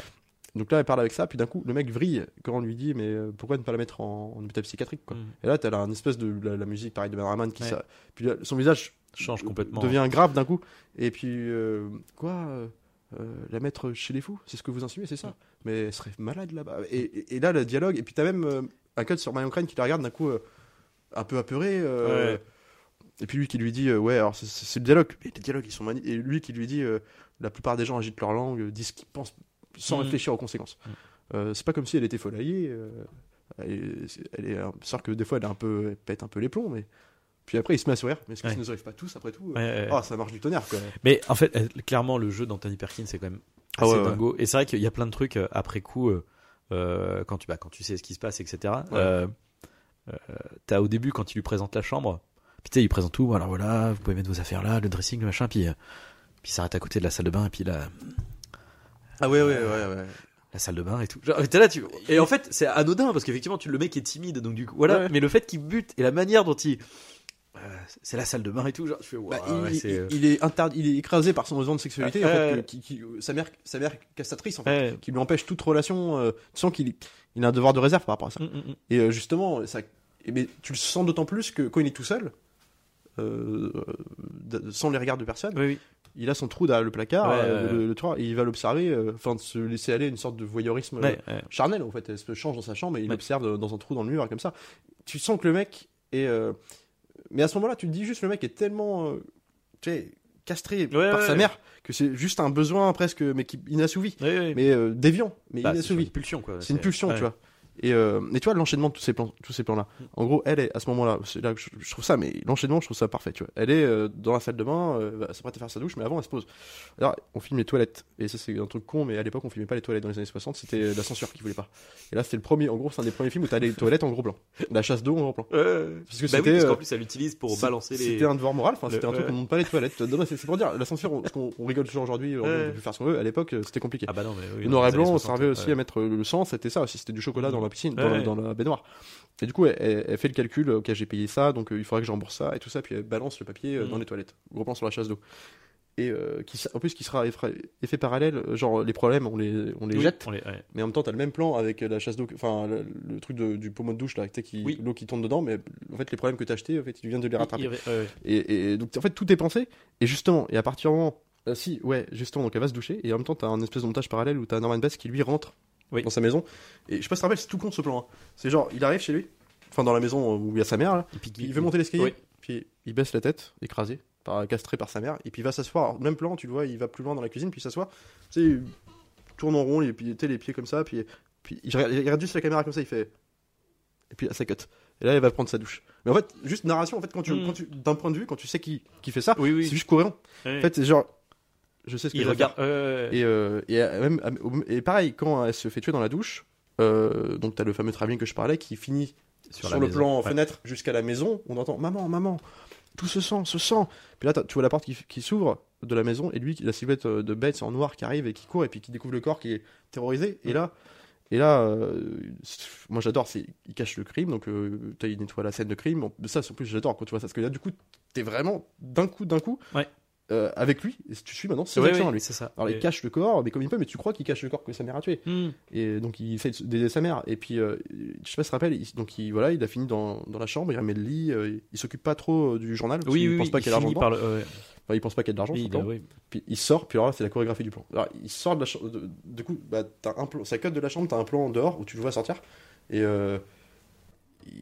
Donc là, elle parle avec ça, puis d'un coup, le mec vrille quand on lui dit Mais euh, pourquoi ne pas la mettre en, en hôpital psychiatrique quoi. Mm. Et là, t'as un espèce de la, la musique, pareil, de Ben Rahman qui Ouais. ça. Puis là, son visage Change complètement. devient grave d'un coup. Et puis, euh, quoi La mettre chez les fous C'est ce que vous insinuez, c'est ça Mais elle serait malade là-bas. Et, et- et là, le dialogue, et puis t'as même euh, un cut sur Marion Crane qui la regarde d'un coup, euh, un peu apeuré. euh, Ouais. Et puis lui qui lui dit euh, Ouais, alors c'est- le dialogue. Mais les dialogues, ils sont magnifiques. Et lui qui lui dit euh, La plupart des gens agitent leur langue, euh, disent ce qu'ils pensent sans Mhm. réfléchir aux conséquences. Mhm. Euh, c'est pas comme si elle était euh, et c'est- elle est, c'est sûr que des fois elle, est un peu, elle pète un peu les plombs, mais puis après il se met à sourire. Mais est-ce que Ouais. ça nous arrive pas tous après tout Ouais. Ah, ça marche du tonnerre quoi. Mais en fait, euh, clairement, le jeu d'Anthony Perkins, c'est quand même Ah assez ouais. dingo. Et c'est vrai qu'il y a plein de trucs euh, après coup, euh, quand, tu, bah, quand tu sais ce qui se passe, etc. Euh, T'as au début, quand il lui présente la chambre, puis tu sais, il présente tout. Alors voilà, vous pouvez mettre vos affaires là, le dressing, le machin, puis, puis il s'arrête à côté de la salle de bain, et puis là, Ah ouais, ouais, ouais, ouais. la salle de bain et tout. Genre, là, tu... Et en fait, c'est anodin parce qu'effectivement, tu le mec est timide, donc du coup, voilà. Ouais. Mais le fait qu'il bute et la manière dont il. Euh, c'est la salle de bain et tout, genre, je fais, Bah, il, ouais, euh, il- il est interd- il est écrasé par son besoin de sexualité, en fait, qui, qui- sa mère, sa mère castratrice, en fait, qui lui empêche toute relation. Euh, tu sens qu'il il a un devoir de réserve par rapport à ça. Mm, mm, mm. Et euh, justement, ça, ben, tu le sens d'autant plus que quand il est tout seul, euh, sans les regards de personne, Oui, oui. il a son trou derrière le placard, Ouais, euh, le, le toit, et il va l'observer, enfin de se laisser aller une sorte de voyeurisme euh, Ouais, charnel en fait. Elle se change dans sa chambre et il Ouais. observe dans un trou dans le mur comme ça. Tu sens que le mec est. Mais à ce moment-là, tu te dis juste le mec est tellement, euh, tu sais, castré Ouais, par ouais, sa ouais. mère que c'est juste un besoin presque, mais qui inassouvi, mais euh, déviant, mais Bah, c'est une pulsion, quoi. C'est une pulsion, tu vois. Et, euh, et tu vois l'enchaînement de tous ces plans, tous ces plans-là. En gros, elle est à ce moment-là, c'est là que je, je trouve ça, mais l'enchaînement, je trouve ça parfait, tu vois. Elle est euh, dans la salle de bain, euh, elle s'apprête à faire sa douche, mais avant, elle se pose. Alors, on filme les toilettes, et ça c'est un truc con, mais à l'époque, on filmait pas les toilettes dans les années 60, c'était la censure qui voulait pas. Et là, c'était le premier, en gros, c'est un des premiers films où t'as les toilettes en gros plan, la chasse d'eau en gros plan. Parce que Bah oui, c'était, parce euh, qu'en plus, elle l'utilise pour balancer les. C'était un devoir moral, enfin, c'était un truc qu'on monte pas les toilettes. C'est pour dire, la censure, on, qu'on on rigole toujours aujourd'hui, on peut plus faire ce qu'on veut. À l'époque, euh, c'était compliqué. Ah bah non, mais oui. Noir et blanc, on 60, servait aussi à mettre le sang, c'était ça aussi, c'était du chocolat dans la piscine, dans, Ouais. dans la baignoire. Et du coup, elle, fait le calcul, ok, j'ai payé ça, donc euh, il faudrait que je rembourse ça, et tout ça, puis elle balance le papier euh, dans les toilettes. Gros plan sur la chasse d'eau. et euh, qui, en plus qui sera effet parallèle, euh, genre les problèmes on les, on les Oui, jette, on les- ouais. mais en même temps t'as le même plan avec la chasse d'eau, enfin le, le truc de- du pommeau de douche là, qui, Oui. l'eau qui tourne dedans, mais en fait les problèmes que t'as achetés, en fait tu viens de les rattraper. Et, et donc en fait tout est pensé, et justement, et à partir du moment, euh, si, ouais, justement, donc elle va se doucher, et en même temps t'as un espèce de montage parallèle où t'as Norman Bates qui lui rentre Oui. dans sa maison, et je sais pas si tu te rappelles, c'est tout con ce plan, hein. c'est genre, il arrive chez lui, enfin dans la maison où il y a sa mère là, Et puis, il veut monter l'escalier, Oui. puis il baisse la tête, écrasé, par, castré par sa mère, et puis il va s'asseoir. Alors, Même plan, tu le vois, il va plus loin dans la cuisine, puis il s'assoit, tu sais, il tourne en rond, et puis tu sais, les pieds comme ça, puis, puis il, regarde- il regarde juste la caméra comme ça, il fait. Et puis là, ça cut. Et là, il va prendre sa douche. Mais en fait, juste narration, en fait, quand tu, Mm. quand tu, d'un point de vue, quand tu sais qui, qui fait ça, Oui, oui. c'est juste cohérent. Ouais. En fait, c'est genre, je sais ce que il je regarde. euh, Et, euh, et, euh, même, et pareil, quand elle se fait tuer dans la douche, euh, donc t'as le fameux travelling que je parlais qui finit sur, le maison. plan Ouais. fenêtre jusqu'à la maison, on entend maman, maman, tout se sent, se sent. Puis là, tu vois la porte qui, qui s'ouvre de la maison et lui, la silhouette de Bates en noir qui arrive et qui court et puis qui découvre le corps qui est terrorisé. Et là, et là, euh, moi j'adore, c'est il cache le crime, donc euh, t'as- il nettoie la scène de crime. Bon, Ça, en plus, j'adore quand tu vois ça, parce que là, du coup, t'es vraiment d'un coup, d'un coup, Ouais. Euh, avec lui. Et tu suis maintenant, c'est ouais, à lui. c'est ça. Alors il cache le corps, mais comme il peut, mais tu crois qu'il cache le corps que sa mère a tué. Hmm. Et donc il fait d'aider sa mère. Et puis, euh, je sais pas si tu te rappelles, il- donc il, voilà, il a fini dans, dans la chambre, il remet le lit, euh, il, il s'occupe pas trop euh, du journal, parce Oui, oui, pense oui, pas il qu'il y a l'argent par dedans. le. ouais. Enfin, il pense pas qu'il y a de l'argent, Oui, oui. Puis il sort, puis alors là, c'est la chorégraphie du plan. Alors, il sort de la chambre, du coup, bah, t'as un plan, ça cut de la chambre, t'as un plan dehors où tu le vois sortir, et euh,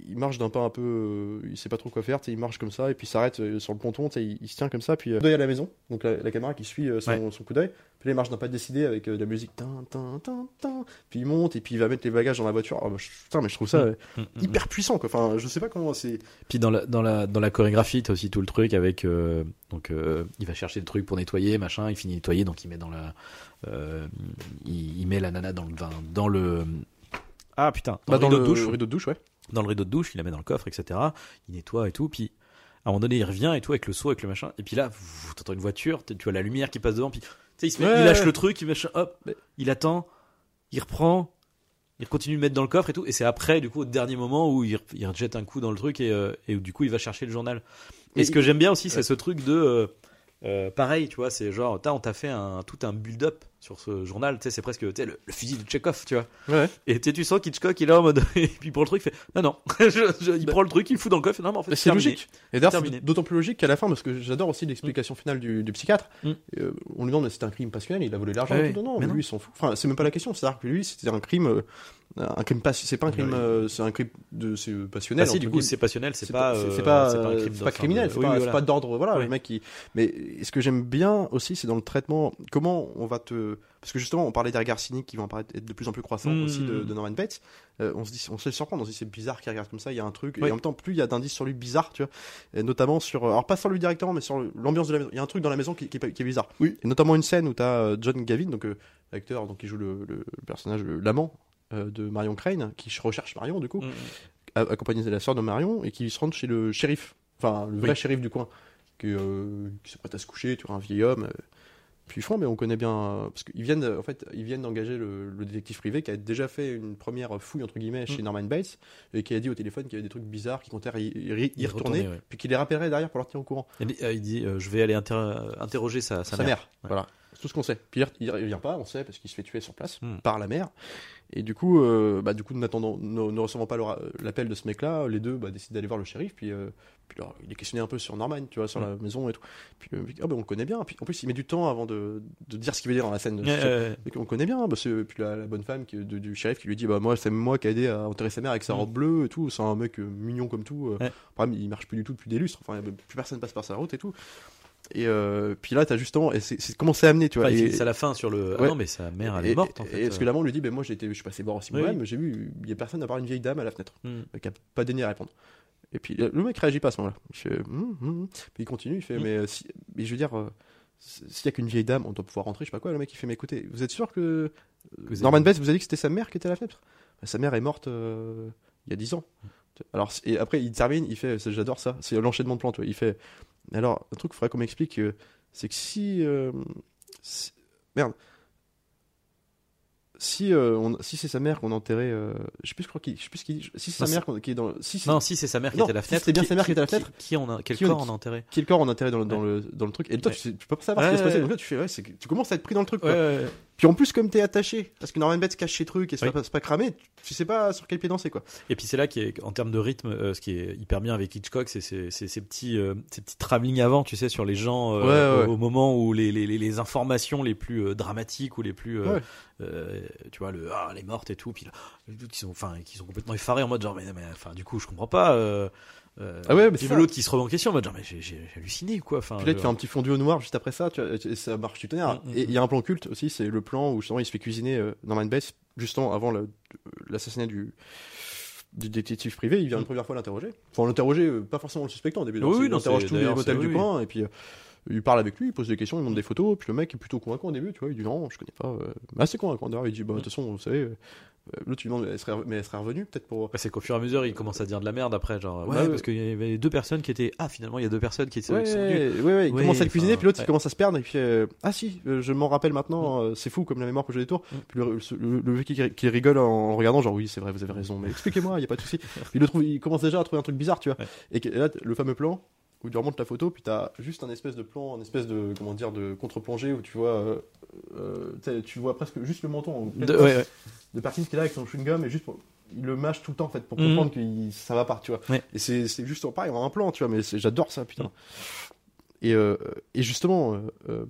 il marche d'un pas un peu, euh, il sait pas trop quoi faire, tu sais, il marche comme ça, et puis il s'arrête euh, sur le ponton, tu sais, il, il se tient comme ça, puis euh, à la maison, donc la, la caméra qui suit euh, son, son coup d'œil, puis là il marche d'un pas décidé avec euh, de la musique, tin, tin, tin, tin, puis il monte, et puis il va mettre les bagages dans la voiture, Oh, bah, je- putain, mais je trouve ça euh, Hmm, hmm, hyper puissant, quoi, enfin, je sais pas comment c'est... Puis dans la, dans la, dans la chorégraphie, t'as aussi tout le truc avec. euh, donc, euh, il va chercher le truc pour nettoyer, machin, il finit de nettoyer, donc il met dans la. euh, il, il met la nana dans le. Dans, dans le ah putain, dans Bah, le dans rideau le de douche. rideau de douche, ouais. Dans le rideau de douche, il la met dans le coffre, etc. Il nettoie et tout. Puis à un moment donné, il revient et tout avec le seau, avec le machin. Et puis là, t'entends une voiture, tu vois la lumière qui passe devant. Puis tu sais, il, se met- Ouais, il lâche ouais. le truc, il machin, hop, il attend, il reprend. Il continue de mettre dans le coffre et tout, et c'est après, du coup, au dernier moment où il, il jette un coup dans le truc et, euh, et du coup, il va chercher le journal. Et Et ce que il- j'aime bien aussi, c'est ouais. ce truc de. euh, euh, pareil, tu vois, c'est genre, on t'a fait un, tout un build-up sur ce journal, tu sais, c'est presque le, le fusil de Chekhov, tu vois. Ouais. Et tu sens qu'Hitchcock, il est en mode. et puis pour le truc, il fait Non, non, Je- je- il Bah- prend le truc, il le fout dans le coffre, non, mais en fait, Mais c'est logique. Et d'ailleurs, c'est d'autant plus logique qu'à la fin, parce que j'adore aussi l'explication finale du, du psychiatre. Mm. Euh, on lui demande, mais c'était un crime passionnel, il a volé l'argent. Ouais, non, non, mais mais lui, il s'en fout. Enfin, c'est même pas la question. C'est-à-dire que lui, c'était un crime, euh, un crime. C'est pas un crime, Ouais. euh, c'est un crime de, c'est passionnel. Bah si, du coup, c'est passionnel, c'est pas, c'est- crime criminel, c'est oui, pas, voilà. pas d'ordre, voilà, Oui. le mec qui. Mais ce que j'aime bien aussi, c'est dans le traitement, comment on va te, parce que justement, on parlait des regards cyniques qui vont apparaître être de plus en plus croissants Mm. aussi de, de Norman Bates. Euh, on se dit, on se laisse surprendre, on se dit c'est bizarre qu'il regarde comme ça, il y a un truc, Oui. et en même temps, plus il y a d'indices sur lui bizarres, tu vois, et notamment sur, alors pas sur lui directement, mais sur l'ambiance de la maison. Il y a un truc dans la maison qui, qui est, pas- qui est bizarre. Oui. Et notamment une scène où t'as euh, John Gavin, donc l'acteur, donc qui joue le, le- personnage, l'amant de Marion Crane, qui recherche Marion du coup Mm. a- accompagné de la sœur de Marion et qui se rendent chez le shérif, enfin le vrai Oui. shérif du coin, qui, euh, qui se prête à se coucher, tu vois, un vieil homme. euh. Puis ils font, mais on connaît bien, euh, parce qu'ils viennent, euh, en fait, ils viennent d'engager le, le détective privé qui a déjà fait une première fouille entre guillemets chez Mm. Norman Bates et qui a dit au téléphone qu'il y avait des trucs bizarres, qui comptait y, y- y Y retourner, ouais. puis qu'il les rappellerait derrière pour leur tenir au courant. Il dit, euh, il dit, euh, je vais aller inter- interroger sa, sa, Sa, mère, Ouais. voilà, c'est tout ce qu'on sait. Puis il il revient pas, on sait parce qu'il se fait tuer sur place Mm. par la mère. Et du coup, euh, bah, du coup, n'attendant, ne, ne recevant pas l'appel de ce mec-là, les deux bah, décident d'aller voir le shérif. Puis, euh, puis alors, il est questionné un peu sur Norman, tu vois, sur la maison et tout. Puis ah bah, on le connaît bien. Puis en plus, il met du temps avant de, de dire ce qu'il veut dire dans la scène. Ouais, on le connaît bien. Bah, c'est- puis la, la bonne femme qui, de- du shérif qui lui dit, bah moi, c'est moi qui ai aidé à enterrer sa mère avec sa robe bleue et tout. C'est un mec euh, mignon comme tout. Problème, il marche plus du tout depuis des lustres. Enfin, plus personne passe par sa route et tout. Et euh, puis là, t'as justement, et c'est c'est comment c'est amené, tu vois. Enfin, et- finit à la fin sur le. Ah Ouais. non, mais sa mère, elle est morte en fait. Et parce que l'amant lui dit, ben moi j'ai été, je suis passé voir aussi Oui, moi-même, j'ai vu, il y a personne à part une vieille dame à la fenêtre, Mm. euh, qui a pas daigné à répondre. Et puis le mec réagit pas à ce moment-là. Il fait, Hum, hum. puis il continue, il fait, Mm. mais, euh, si, mais je veux dire, euh, s'il y a qu'une vieille dame, on doit pouvoir rentrer, je sais pas quoi. Le mec il fait, mais écoutez, vous êtes sûr que euh, Norman avez- Bates vous a dit que c'était sa mère qui était à la fenêtre? Ben, Sa mère est morte euh, il y a 10 ans. Alors et après il termine, il fait, j'adore ça, c'est l'enchaînement de plans. tu vois. Il fait, alors un truc qu'il faudrait qu'on m'explique, euh, c'est que si, euh, si- merde si euh, on- si c'est sa mère qu'on a enterré, euh, je sais plus, je crois qu'il, je sais plus ce qu'il dit. Si c'est sa mère qui est dans, si c'est Non, si c'est sa mère qui était à la fenêtre. c'était bien sa mère qui était à la fenêtre. Qui, on a, quel corps on a enterré? le corps on a enterré dans le, dans le dans le truc. Et toi, tu, peux pas savoir ce qui va se passer. Donc là, tu fais, c'est tu commences à être pris dans le truc. Puis en plus, comme t'es attaché, parce que Norman Bates cache ses trucs et c'est Oui. pas, cramé, tu, sais pas sur quel pied danser quoi. Et puis c'est là qui en termes de rythme, euh, ce qui est hyper bien avec Hitchcock, c'est ces, ces, ces petits, euh, ces petits travelling avant, tu sais, sur les gens euh, Ouais, ouais. Au, au moment où les, les, les, informations les plus euh, dramatiques ou les plus, tu vois, le ah, les mortes et tout, puis là, qui sont, enfin, qui sont complètement effarés en mode genre mais, mais enfin du coup je comprends pas. Euh, Ah ouais, mais puis c'est l'autre qui se remet en question en mode genre mais j'ai halluciné ou quoi. Enfin, Puis là, tu fais un petit fondu au noir juste après ça, tu et ça marche du tonnerre. Mm, mm, Et il y a un plan culte aussi, c'est le plan où justement il se fait cuisiner euh, Norman Bates, justement avant l'assassinat du, du détective privé. Il vient Mm. une première fois l'interroger. Enfin, l'interroger, euh, pas forcément le suspectant au début. Oui, oui, il non, interroge c'est- tous les motels du oui, coin, et puis euh, il parle avec lui, il pose des questions, il montre des photos, puis le mec est plutôt convaincant au début, tu vois. Il dit non, je connais pas. euh, assez convaincant d'ailleurs. Il dit bah, de toute façon, vous savez. L'autre, tu lui demandes, elle serait, mais elle serait revenue peut-être pour. C'est qu'au fur et à mesure, il commence à dire de la merde après, genre, Ouais, ouais, ouais. parce qu'il y avait deux personnes qui étaient, ah, finalement, il y a deux personnes qui étaient, Ouais, qui sont venues. ouais, ouais, il commence à le cuisiner, puis l'autre il commence à se perdre, et puis euh, ah si, euh, je m'en rappelle maintenant, euh, c'est fou comme la mémoire que j'ai des tours. Mm. Puis le, le, le mec qui, qui rigole en regardant, genre oui, c'est vrai, vous avez raison, mais expliquez-moi, il y a pas de souci. Il le trouve, il commence déjà à trouver un truc bizarre, tu vois. Et là, le fameux plan où tu remontes la photo, puis t'as juste un espèce de plan, un espèce de comment dire de contre-plongée où tu vois, euh, euh, tu tu vois presque juste le menton De- ouais, ouais. de Perkins qui est là avec son chewing-gum et juste pour- il le mâche tout le temps en fait pour Mhm. comprendre que ça va pas tu vois Ouais. et c'est juste pareil en un plan tu vois mais j'adore ça putain et, euh, et justement euh, euh,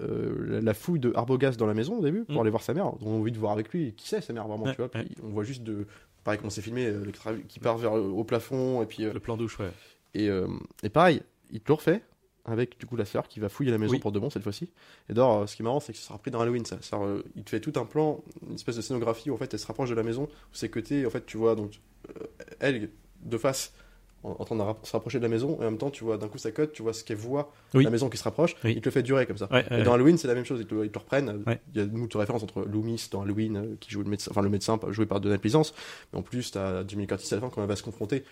euh, la- fouille de Arbogast dans la maison au début pour Mhm. aller voir sa mère on a envie de voir avec lui qui c'est sa mère vraiment Ouais, tu vois ouais. puis on voit juste de pareil comment c'est filmé qui part vers au plafond et puis Le plan douche, ouais. Et, euh, et pareil, il te le refait avec du coup la sœur qui va fouiller la maison Oui. pour de bon cette fois-ci. Et d'ailleurs, euh, ce qui est marrant, c'est que ça sera pris dans Halloween. Ça. Ça, euh, il te fait tout un plan, une espèce de scénographie où en fait elle se rapproche de la maison, où c'est côté, en fait, tu vois donc euh, elle de face en, en train de ra- se rapprocher de la maison, et en même temps, tu vois d'un coup sa cote, tu vois ce qu'elle voit, Oui. la maison qui se rapproche, Oui. il te le fait durer comme ça. Ouais, Et ouais, dans Halloween, c'est la même chose, ils te, ils te le reprennent. Ouais. Il y a beaucoup de références entre Loomis dans Halloween, qui joue le médecin, enfin le médecin joué par Donald Pleasance, mais en plus, t'as Jimmy Curtis à la fin quand elle va se confronter.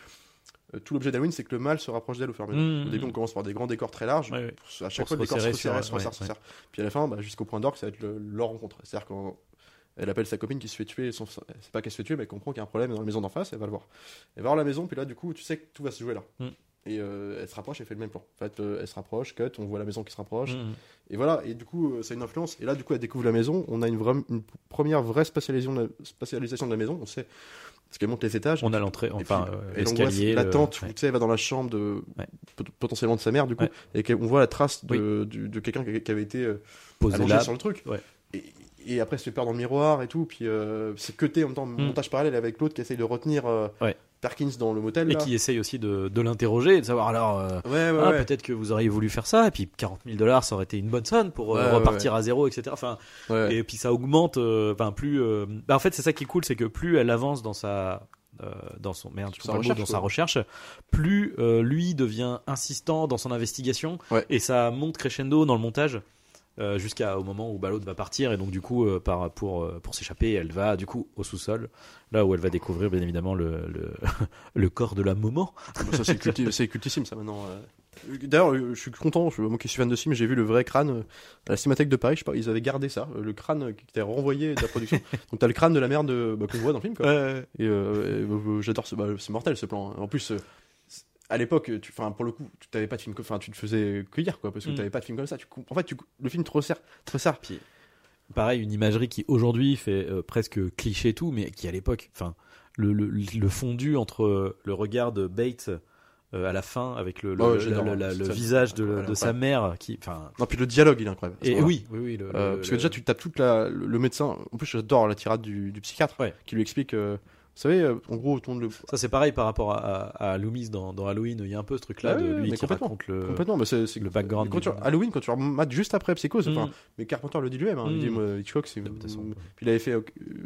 Euh, tout l'objet d'Halloween, c'est que le mal se rapproche d'elle au fur et à mesure. Mmh. Au début, on commence par des grands décors très larges. Ouais, ouais. À chaque fois, le décor se resserre, se resserre, se resserre. Puis à la fin, bah, jusqu'au point d'orgue, ça va être le- leur rencontre. C'est-à-dire quand elle appelle sa copine qui se fait tuer, son- c'est pas qu'elle se fait tuer, mais elle comprend qu'il y a un problème dans la maison d'en face, elle va le voir. Elle va voir la maison, puis là, du coup, tu sais que tout va se jouer là. Mm. Et euh, elle se rapproche, elle fait le même plan. En fait, euh, elle se rapproche, cut, on voit la maison qui se rapproche. Mhm. Et voilà, et du coup, euh, ça a une influence. Et là, du coup, elle découvre la maison. On a une, vraie, une première vraie spécialisation de, la, de la maison. On sait, parce qu'elle monte les étages. On a l'entrée, Et enfin, puis, euh, et l'angoisse l'escalier. le- latente, où, ouais. tu sais, elle va dans la chambre de, Ouais. potentiellement de sa mère, du coup, Ouais. et qu'on voit la trace de, quelqu'un qui, avait été euh, Posé là. sur le truc. Et, et après, elle se fait peur dans le miroir et tout, puis euh, c'est cuté en même temps, montage parallèle avec l'autre qui essaye de retenir euh, Mm. Perkins dans le motel. Et là. qui essaye aussi de, de l'interroger et de savoir alors. euh, Ouais, ouais, ah, ouais. peut-être que vous auriez voulu faire ça, et puis 40 000 dollars, ça aurait été une bonne somme pour euh, repartir à zéro, etc. Enfin, et puis ça augmente. euh, Enfin, plus. bah, en fait, c'est ça qui est cool, c'est que plus elle avance dans sa. euh, dans son merde, Sa mot, recherche, dans sa recherche, plus euh, lui devient insistant dans son investigation Ouais. et ça monte crescendo dans le montage euh, jusqu'à au moment où bah, l'autre va partir et donc du coup euh, par, pour, euh, pour s'échapper elle va du coup au sous-sol là où elle va découvrir bien évidemment le, le, le corps de la moment Bah, ça, c'est culti- c'est cultissime, ça, maintenant. euh. D'ailleurs, je suis content, je, moi qui suis fan de Sim, j'ai vu le vrai crâne à la Cinémathèque de Paris, je sais pas, ils avaient gardé ça, le crâne qui était renvoyé de la production. Donc t'as le crâne de la mère de, bah, qu'on voit dans le film, quoi. Et, euh, et, euh, j'adore ce, bah, c'est mortel ce plan. hein. En plus, à l'époque, tu, enfin, pour le coup, tu t'avais pas de film, enfin, tu te faisais cueillir, quoi, parce que Mm. t'avais pas de film comme ça. Tu, en fait, tu, le film te resserre, te resserre. pareil une imagerie qui aujourd'hui fait euh, presque cliché et tout mais qui à l'époque enfin le, le, le fondu entre euh, le regard de Bates euh, à la fin avec le, le, Ouais, le- j'adore, le- la- c'est le ça. visage de, sa mère qui enfin Non, puis le dialogue, il est incroyable. et oui oui oui le- Euh, le- parce que le- déjà, tu tapes toute la, le, le médecin. En plus, j'adore la tirade du, du psychiatre Ouais. qui lui explique. euh, savez, euh, en gros, autour de le, ça c'est pareil par rapport à, à, à Loomis dans, dans Halloween il y a un peu ce truc là Ouais, de lui qui complètement. raconte le Complètement, mais c'est le background Quand du- tu, Halloween, quand tu remates juste après Psychose, Mm. enfin, mais Carpenter le dit lui-même. hein, Il Mm. dit, moi, Hitchcock, c'est. Il avait fait, euh,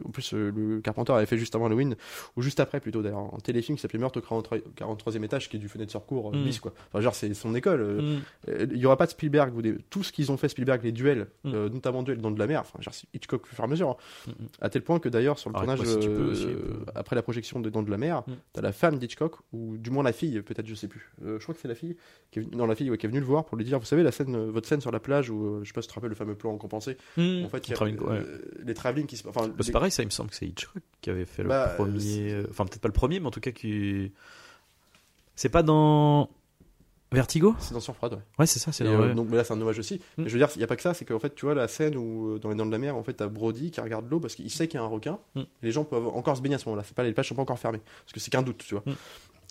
en plus, euh, le Carpenter avait fait juste avant Halloween, ou juste après plutôt d'ailleurs, un téléfilm qui s'appelait Meurtre au 43 43e étage, qui est du fenêtre sur cour, euh, Mm. bis, quoi. Enfin, genre, c'est son école. Mm. Il y aura pas de Spielberg, ou des- tout ce qu'ils ont fait Spielberg, les duels, Mm. euh, notamment duels dans de la mer, enfin, genre, Hitchcock au fur et à mesure, hein. Mm, à tel point que d'ailleurs, sur le Arrête-moi tournage, après la projection des Dents de la Mer, Mm. t'as la femme d'Hitchcock, ou du moins la fille, peut-être, je sais plus. Euh, je crois que c'est la fille qui est venue, non, la fille ouais, qui est venue le voir pour lui dire, vous savez, la scène, euh, votre scène sur la plage où, euh, je sais pas si tu te rappelles le fameux plan compensé. En fait, il y a Travelling, ouais. euh, les travelling qui se, enfin, Bah, c'est pareil, ça, il me semble que c'est Hitchcock qui avait fait le Bah, premier. Enfin, peut-être pas le premier, mais en tout cas qui. C'est pas dans Vertigo? C'est dans Sur froide, ouais. Ouais, c'est ça, c'est euh, ouais. donc, mais là, c'est un hommage aussi. Mm. Mais je veux dire, il n'y a pas que ça, c'est qu'en fait, tu vois, la scène où, euh, dans les Dents de la Mer, en fait, t'as Brody qui regarde l'eau parce qu'il sait qu'il y a un requin. Mm. Et les gens peuvent encore se baigner à ce moment-là. C'est pas, les plages sont pas encore fermées. Parce que c'est qu'un doute, tu vois. Mm.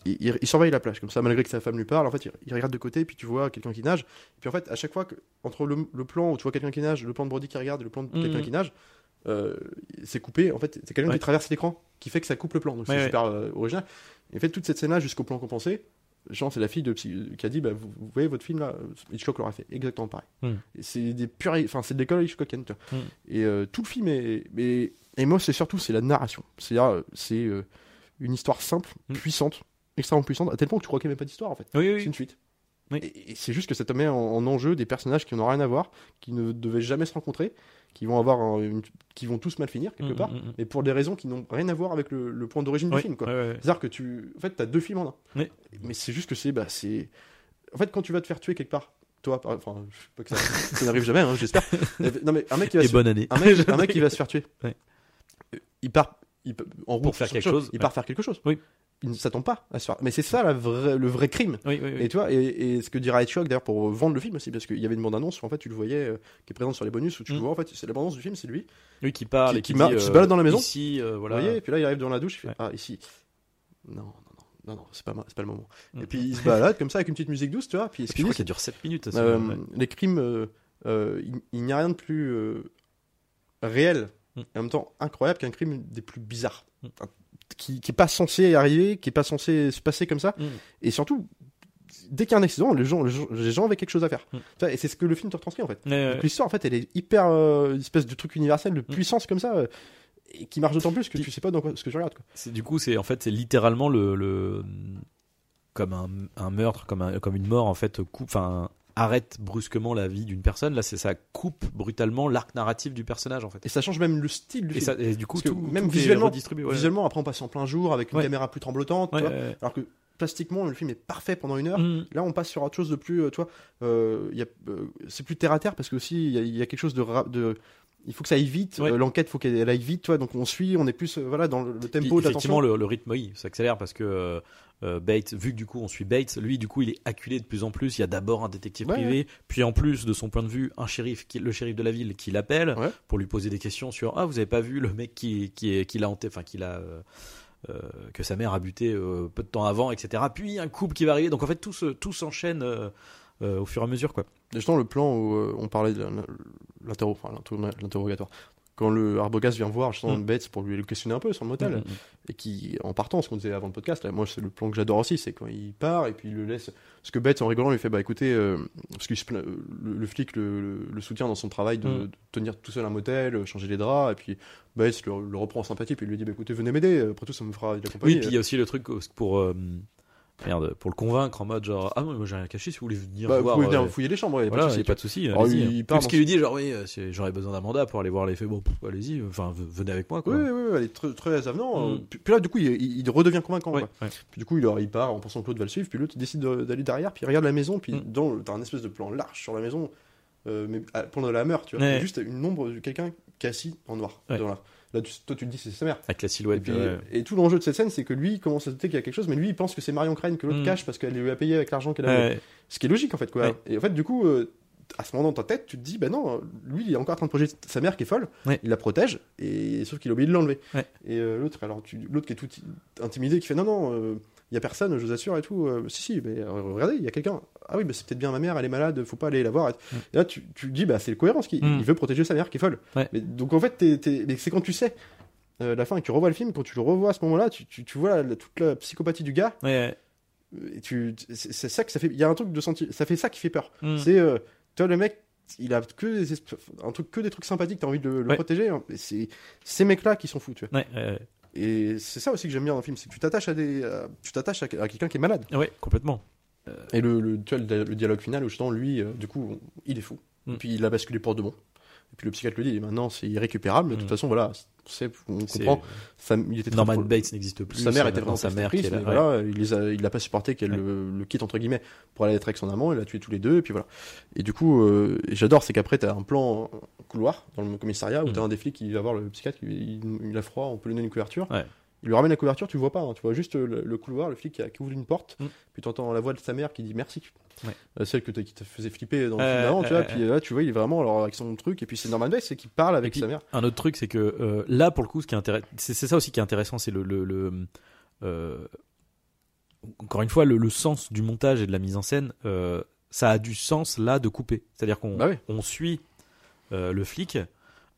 Il, il- il surveille la plage, comme ça, malgré que sa femme lui parle. En fait, il, il regarde de côté, puis tu vois quelqu'un qui nage. Et puis en fait, à chaque fois, que, entre le, le plan où tu vois quelqu'un qui nage, le plan de Brody qui regarde et le plan de quelqu'un qui nage, euh, c'est coupé. En fait, c'est quelqu'un Ouais. qui traverse l'écran qui fait que ça coupe le plan. Donc Ouais, c'est super euh, original. Et en fait, toute cette scène-là, jusqu'au plan compensé, genre, c'est la fille de psy- qui a dit bah, vous, vous voyez votre film là, Hitchcock l'aurait fait exactement pareil. Mm. Et C'est des purs, enfin, c'est de l'école Hitchcockienne. tu vois. Mm. Et euh, tout le film est. Mais, et moi, c'est surtout c'est la narration. Euh, c'est euh, une histoire simple, Mm. puissante, extrêmement puissante, à tel point que tu crois qu'il n'y avait pas d'histoire en fait. Oui, C'est une suite. Oui. Et, et c'est juste que ça te met en, en enjeu des personnages qui n'ont rien à voir, qui ne devaient jamais se rencontrer, qui vont avoir une- qui vont tous mal finir quelque Mm, part, mm, mm. mais pour des raisons qui n'ont rien à voir avec le, le point d'origine du film. Quoi. ouais, ouais. C'est-à-dire que tu, en fait, t'as deux films en un. Oui. Mais c'est juste que c'est, bah, c'est, en fait, quand tu vas te faire tuer quelque part, toi, par- enfin, je sais pas que ça, ça n'arrive jamais, hein, j'espère. non mais un mec qui va Et se, bonne année. un mec, un mec qui va se faire tuer, il part, il, peut- en route faire quelque quelque chose, il part faire quelque chose. Oui. Il ne s'attend pas à se faire. Mais c'est ça la vraie- le vrai crime. Oui, oui, oui. Et tu vois, et, et ce que dira Hitchcock d'ailleurs pour vendre le film aussi, parce qu'il y avait une bande-annonce où en fait tu le voyais, euh, qui est présente sur les bonus, où tu Mm. le vois en fait, c'est la bande-annonce du film, c'est lui. Oui, qui parle Qui- et qui qui, dit, qui se euh, balade dans la maison. Ici, euh, voilà. Voyez, et puis là il arrive dans la douche, il fait Ouais. Ah, ici. Non, non, non, non, non, c'est pas, le moment. Mm. Et puis il se balade comme ça avec une petite musique douce, tu vois, puis Et puis je crois qu'elle dure 7 minutes. ça, Euh, ouais. Les crimes, euh, euh, il, il n'y a rien de plus euh, réel Mm. et en même temps incroyable qu'un crime des plus bizarres. Mm. Enfin, qui, qui est pas censé arriver, qui est pas censé se passer comme ça. Mm. Et surtout, dès qu'il y a un accident, les gens, les gens, avaient quelque chose à faire. Mm. Et c'est ce que le film te retranscrit en fait. Donc, L'histoire en fait, elle est hyper euh, une espèce de truc universel, de puissance comme ça, euh, et qui marche d'autant plus que Puis- tu sais pas dans quoi, ce que tu regardes. Quoi. Du coup, c'est en fait, c'est littéralement le, le comme un, un meurtre, comme un, comme une mort en fait enfin arrête brusquement la vie d'une personne. Là, c'est ça coupe brutalement l'arc narratif du personnage en fait. Et ça change même le style du Et, film. ça, et du coup, tout, même tout visuellement- redistribué. ouais. Visuellement, après on passe en plein jour avec une Ouais. caméra plus tremblotante, Ouais, alors que plastiquement le film est parfait pendant une heure. Mm. Là, on passe sur autre chose de plus, euh, tu vois, euh, euh, c'est plus terre à terre parce que aussi il y, a- il y a quelque chose de, il faut que ça aille vite, Ouais. euh, l'enquête faut qu'elle aille vite, tu vois, donc on suit, on est plus, euh, voilà, dans le, le Puis, tempo de effectivement, le, le rythme, oui, s'accélère parce que euh, euh, Bates, vu que du coup on suit Bates, lui du coup il est acculé de plus en plus. Il y a d'abord un détective Ouais, privé, puis en plus de son point de vue, un shérif, qui, le shérif de la ville, qui l'appelle pour lui poser des questions sur ah vous avez pas vu le mec qui qui l'a hanté, enfin qui l'a que sa mère a buté peu de temps avant, etc. Puis un couple qui va arriver. Donc en fait tout se tout s'enchaîne euh, au fur et à mesure quoi. Justement, le plan où euh, on parlait de l'interrogatoire. Quand le Arbogast vient voir justement Mm. Bates pour lui le questionner un peu sur le motel, Mm, mm, et qui, en partant, ce qu'on disait avant le podcast, là, moi c'est le plan que j'adore aussi, c'est quand il part et puis il le laisse. Parce que Bates, en rigolant, lui fait Bah écoutez, euh, parce que le, le flic le, soutient dans son travail de, Mm. de tenir tout seul un motel, changer les draps, et puis Bates le, le reprend en sympathie, puis il lui dit Bah écoutez, venez m'aider, après tout ça me fera de la compagnie. Oui, puis il y a aussi le truc pour euh, merde pour le convaincre en mode genre ah moi j'ai rien caché si vous voulez venir Bah, vous voir. pouvez venir euh, fouiller les chambres, il a Voilà, pas de a souci. pas de souci. Alors, allez-y, il- hein. il part Parce qu'il lui dit genre oui, euh, j'aurais besoin d'un mandat pour aller voir les faits. Bon, allez-y, enfin venez avec moi quoi. Oui, oui, oui, elle est très, très avenant. Mm. euh, Puis, puis là, du coup, il, il- il redevient convaincant. Ouais, quoi. ouais. Puis du coup, il, il part en pensant que l'autre va le suivre, puis l'autre il décide de- d'aller derrière, puis il regarde la maison, puis Mm. dans t'as un espèce de plan large sur la maison, euh, mais à- pendant la meurtre, tu vois, Ouais. juste une ombre de quelqu'un qui assis en noir. Dans Là, tu- toi, tu te dis c'est sa mère. Avec la Et, silhouette. puis, ouais. et tout l'enjeu de cette scène, c'est que lui il commence à se douter qu'il y a quelque chose, mais lui il pense que c'est Marion Crane que l'autre Mm. cache parce qu'elle lui a payé avec l'argent qu'elle a volé. Ouais. Ce qui est logique en fait, quoi. Ouais. Et en fait, du coup, euh, à ce moment dans ta tête, tu te dis, bah non, lui il est encore en train de projeter sa mère qui est folle, Ouais. il la protège, et sauf qu'il a oublié de l'enlever. Ouais. Et euh, l'autre, alors tu, l'autre qui est tout intimidé, qui fait, non, non, euh, il y a personne, je vous assure et tout. Euh, si, si, mais euh, regardez, il y a quelqu'un. Ah oui, bah, c'est peut-être bien ma mère, elle est malade, faut pas aller la voir. Et, Mm. et là, tu, tu dis, bah c'est le cohérence, qui, Mm. il veut protéger sa mère qui est folle. Ouais. Mais, donc en fait, t'es- t'es- mais c'est quand tu sais. euh, la fin et que tu revois le film, quand tu le revois à ce moment-là, tu, tu, tu vois la- toute la psychopathie du gars. Ouais. Et tu, c'est c'est ça que ça fait. Il y a un truc de senti, ça fait ça qui fait peur. Mm. C'est, euh, toi, le mec, il a que des, un truc, que des trucs sympathiques, t'as envie de le, le Ouais. protéger. hein. C'est ces mecs-là qui sont fous, tu vois. Ouais, Et c'est ça aussi que j'aime bien dans le film, c'est que tu t'attaches à des, à- tu t'attaches à, à quelqu'un qui est malade. Ouais, complètement. Et le, le, tu vois, le, le dialogue final où justement lui, euh, du coup, il est fou. Mm. Et puis il a basculé pour de bon. Et puis le psychiatre le dit, maintenant c'est irrécupérable, de toute Mm. façon, voilà, on sait, on comprend. Sa- il était très Norman pro- Bates n'existe plus. sa mère était vraiment sa mère qui est là. mais ouais. voilà, il les a, il a pas supporté qu'elle Ouais. le, le quitte entre guillemets pour aller être avec son amant, il a tué tous les deux et puis voilà. Et du coup, euh, j'adore, c'est qu'après t'as un plan couloir dans le commissariat où Mm. t'as un des flics qui va voir le psychiatre, il, il a froid, on peut lui donner une couverture. Ouais. Il lui ramène la couverture, tu vois pas, hein, tu vois juste le, le couloir, le flic qui, a- qui ouvre une porte, Mm. puis t'entends la voix de sa mère qui dit merci. Ouais. Euh, celle que qui te faisait flipper dans le Ouais, film d'avant, ouais, tu vois. ouais, Puis là, tu vois, il est vraiment alors avec son truc, et puis c'est Norman Bates, c'est qu'il parle avec puis, sa mère. Un autre truc, c'est que euh, là, pour le coup, ce qui est intéressant, c'est ça aussi qui est intéressant, c'est le, le, le, euh, encore une fois le, le sens du montage et de la mise en scène. euh, ça a du sens là de couper. C'est-à-dire qu'on Bah oui. on suit euh, le flic,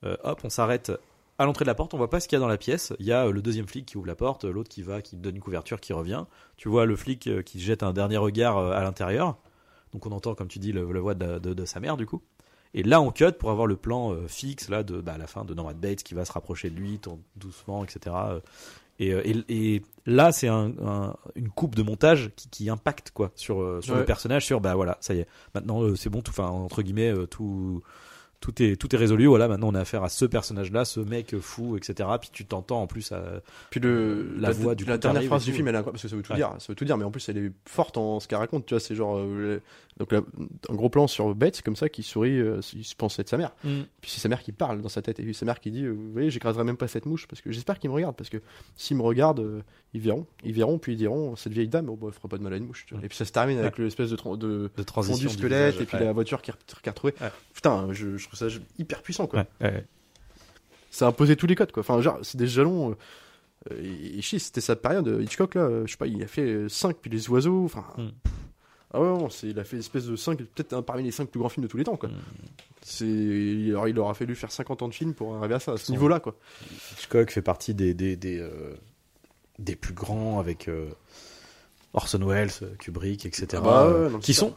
euh, hop, on s'arrête à l'entrée de la porte, on voit pas ce qu'il y a dans la pièce. Il y a euh, le deuxième flic qui ouvre la porte, l'autre qui va, qui donne une couverture, qui revient. Tu vois le flic euh, qui jette un dernier regard euh, à l'intérieur. Donc on entend, comme tu dis, le, la voix de, de- de sa mère du coup. Et là, on cut pour avoir le plan euh, fixe là de bah, à la fin de Norman Bates qui va se rapprocher de lui, tourne doucement, etc. Et, et, et là, c'est un, un- une coupe de montage qui, qui impacte quoi sur sur le personnage, sur bah voilà, ça y est, maintenant euh, c'est bon, tout, enfin entre guillemets euh, tout tout est tout est résolu. Voilà, maintenant on a affaire à ce personnage-là, ce mec fou, etc. Puis tu t'entends en plus à Puis le, La voix du la dernière phrase du film, elle est parce que ça veut tout Ouais. dire, ça veut tout dire, mais en plus elle est forte en ce qu'elle raconte, tu vois, c'est genre euh, donc là, un gros plan sur Bates comme ça qui sourit, euh, il se pense être sa mère. Puis c'est sa mère qui parle dans sa tête et puis sa mère qui dit, euh, vous voyez, j'écraserai même pas cette mouche parce que j'espère qu'ils me regardent parce que s'ils me regardent, euh, ils verront, ils verront puis ils diront cette vieille dame, oh, bah, elle fera pas de mal à une mouche. Et puis ça se termine avec l'espèce de, de de transition du squelette visage. et puis Ouais. la voiture qui retrouvée. Ouais. Putain, je, je trouve ça hyper puissant quoi. Ouais, ouais. Ça a imposé tous les codes, quoi. Enfin, genre, c'est des jalons. euh, euh, et, et c'était sa période. euh, Hitchcock, là, euh, je sais pas, il a fait 5, puis Les Oiseaux. Enfin. Mm. Ah ouais, non, il a fait une espèce de 5, peut-être un parmi les 5 plus grands films de tous les temps, quoi. Mm. C'est, alors, il aura fallu faire 50 ans de film pour arriver à ça, à ce niveau-là, quoi. Hitchcock fait partie des des des, euh, des plus grands avec euh, Orson Welles, Kubrick, etc. Ah bah euh, non, qui sont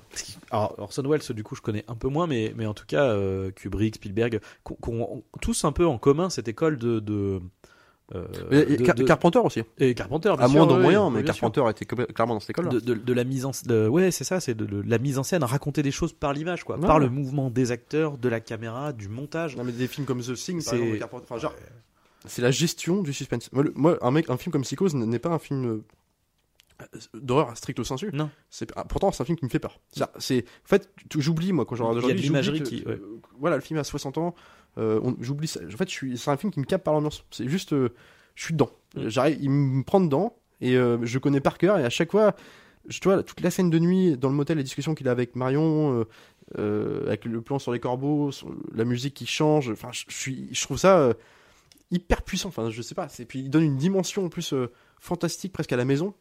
alors Orson Welles du coup je connais un peu moins mais mais en tout cas euh, Kubrick, Spielberg qui ont tous un peu en commun cette école de de euh, Et- et de- Car- de- Carpenter aussi. et Carpenter bien À sûr, moindre ouais, moyen, ouais, mais bien sûr. Carpenter était clairement dans cette école-là. de, de, de la mise en de- ouais c'est ça c'est de, de la mise en scène raconter des choses par l'image quoi Ouais. par le mouvement des acteurs de la caméra du montage Non, mais des films comme The Thing, par C'est- exemple, de Carpenter. Enfin, genre, c'est la gestion du suspense. Moi, le- moi, un, mec, un film comme Psychose n'est pas un film euh, d'horreur stricto sensu. Non. C'est ah, pourtant c'est un film qui me fait peur. C'est- C'est en fait j'oublie moi quand je regarde Il y a aujourd'hui, l'imagerie qui- ouais. euh, voilà le film a 60 ans, euh, j'oublie ça. En fait c'est un film qui me capte par l'ambiance. C'est juste euh, je suis dedans. Mm. J'arrive il me prend dedans et je connais par cœur et à chaque fois je tu vois toute la scène de nuit dans le motel les discussions qu'il a avec Marion avec le plan sur les corbeaux, sur la musique qui change, enfin je, je suis je trouve ça hyper puissant. Enfin, je sais pas. C'est puis il donne une dimension en plus euh, fantastique presque à la maison,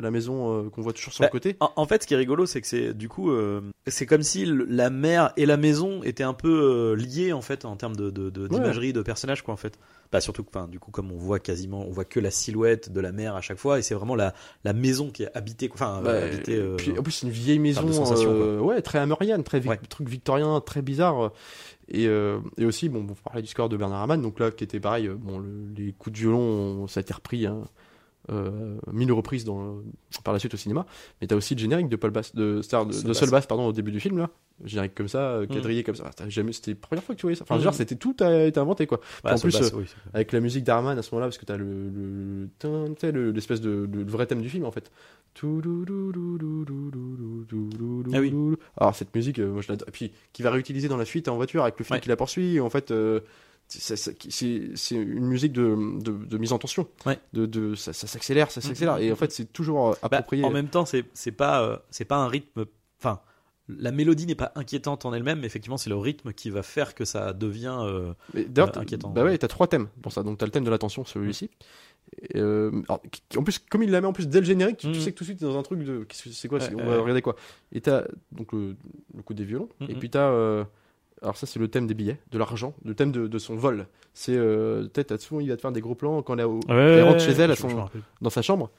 la maison euh, qu'on voit toujours sur Bah, le côté. En, en fait, ce qui est rigolo, c'est que c'est du coup, euh, c'est comme si le- la mer et la maison étaient un peu euh, liés en fait en termes de de- de- d'imagerie, de, personnages quoi en fait. Bah surtout, que, enfin, du coup, comme on voit quasiment, on voit que la silhouette de la mer à chaque fois, et c'est vraiment la la maison qui est habitée, quoi. enfin, Bah, euh, habitée. euh, puis en plus c'est une vieille maison, euh, ouais, très amérienne, très Ouais. truc victorien, très bizarre. Et, euh, et aussi, bon, vous parlez du score de Bernard Herrmann, donc là, qui était pareil, euh, bon, le- les coups de violon, ça a été repris hein, euh, mille reprises dans, par la suite au cinéma. Mais t'as aussi le générique de Paul Bass, de, Star, de, de Bass. Sol Bass, pardon, au début du film, là. Générique comme ça, euh, Mm. quadrillé comme ça. T'as jamais, c'était la première fois que tu voyais ça. Enfin, Mm. genre, c'était tout a été inventé, quoi. bah, en plus, euh, oui. avec la musique d'Arman à ce moment-là parce que t'as le l'espèce de, le vrai thème du film en fait Ah oui. alors cette musique euh, moi je l'adore et puis qui va réutiliser dans la suite en voiture avec le film Ouais. qui la poursuit en fait euh, c'est- une musique de, de, de mise en tension Ouais. de, de ça, ça s'accélère ça s'accélère Mhm. et en fait c'est toujours euh, Bah, approprié en même temps, c'est pas euh, c'est pas un rythme. Enfin, la mélodie n'est pas inquiétante en elle-même, mais effectivement, c'est le rythme qui va faire que ça devient. euh, Euh, inquiétant. Bah ouais, t'as trois thèmes pour ça. Donc t'as le thème de celui-ci. Et, euh, alors, qui- en plus, comme il la met en plus dès le générique, tu, tu Mhm. sais que tout de suite t'es dans un truc de. C'est quoi On va regarder quoi Et t'as donc le, le coup des violons. Et Mhm. puis t'as. Alors ça c'est le thème des billets, de l'argent, le thème de, de son vol. C'est euh, peut-être à souvent il va te faire des gros plans quand elle, rentre chez elle à son- dans sa chambre.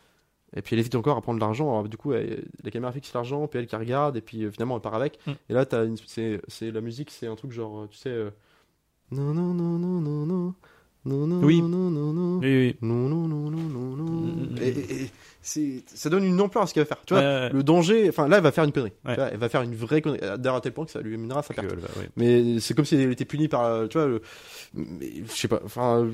Et puis elle hésite encore à prendre l'argent. Du coup, elle- la caméra fixe l'argent, puis elle qui regarde, et puis euh, finalement elle part avec. Mm. Et là, t'as une- c'est, la musique, c'est un truc genre, euh, tu sais, euh, non non non non non non Non, non, Oui. non, non, non. Oui, oui. Non, non, non, non, non, non. Et, et- et c'est, ça donne une ampleur à ce qu'elle va faire. Tu vois, le danger, enfin là, elle va faire une connerie. Ouais. Tu vois, elle va faire une vraie connerie. D'ailleurs, à tel point que ça lui amènera sa perte. Bah, ouais. Mais c'est comme si elle était punie par, euh, tu vois, le- je sais pas, enfin, euh,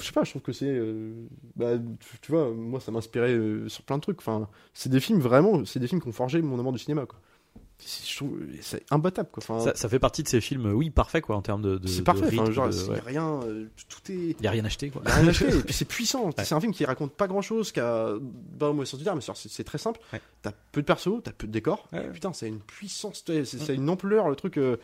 je sais pas, je trouve que c'est, euh, bah, tu, tu vois, moi ça m'inspirait euh, sur plein de trucs. Enfin, c'est des films vraiment, c'est des films qui ont forgé mon amour du cinéma, quoi. C'est, je trouve, c'est imbattable, quoi. Enfin, Ça, ça fait partie de ces films, oui, parfaits quoi, en termes de. de c'est de parfait. Enfin, rythme, genre, de- il y ouais. a rien, euh, tout est. Y a rien acheté quoi. Y a rien acheté, et puis c'est puissant. Ouais. C'est un film qui raconte pas grand chose, qui a. Bah, moi, sans dire, mais c'est très simple. Ouais. T'as peu de persos, t'as peu de décors. Putain, ça a une puissance, c'est ça a une ampleur, le truc. euh,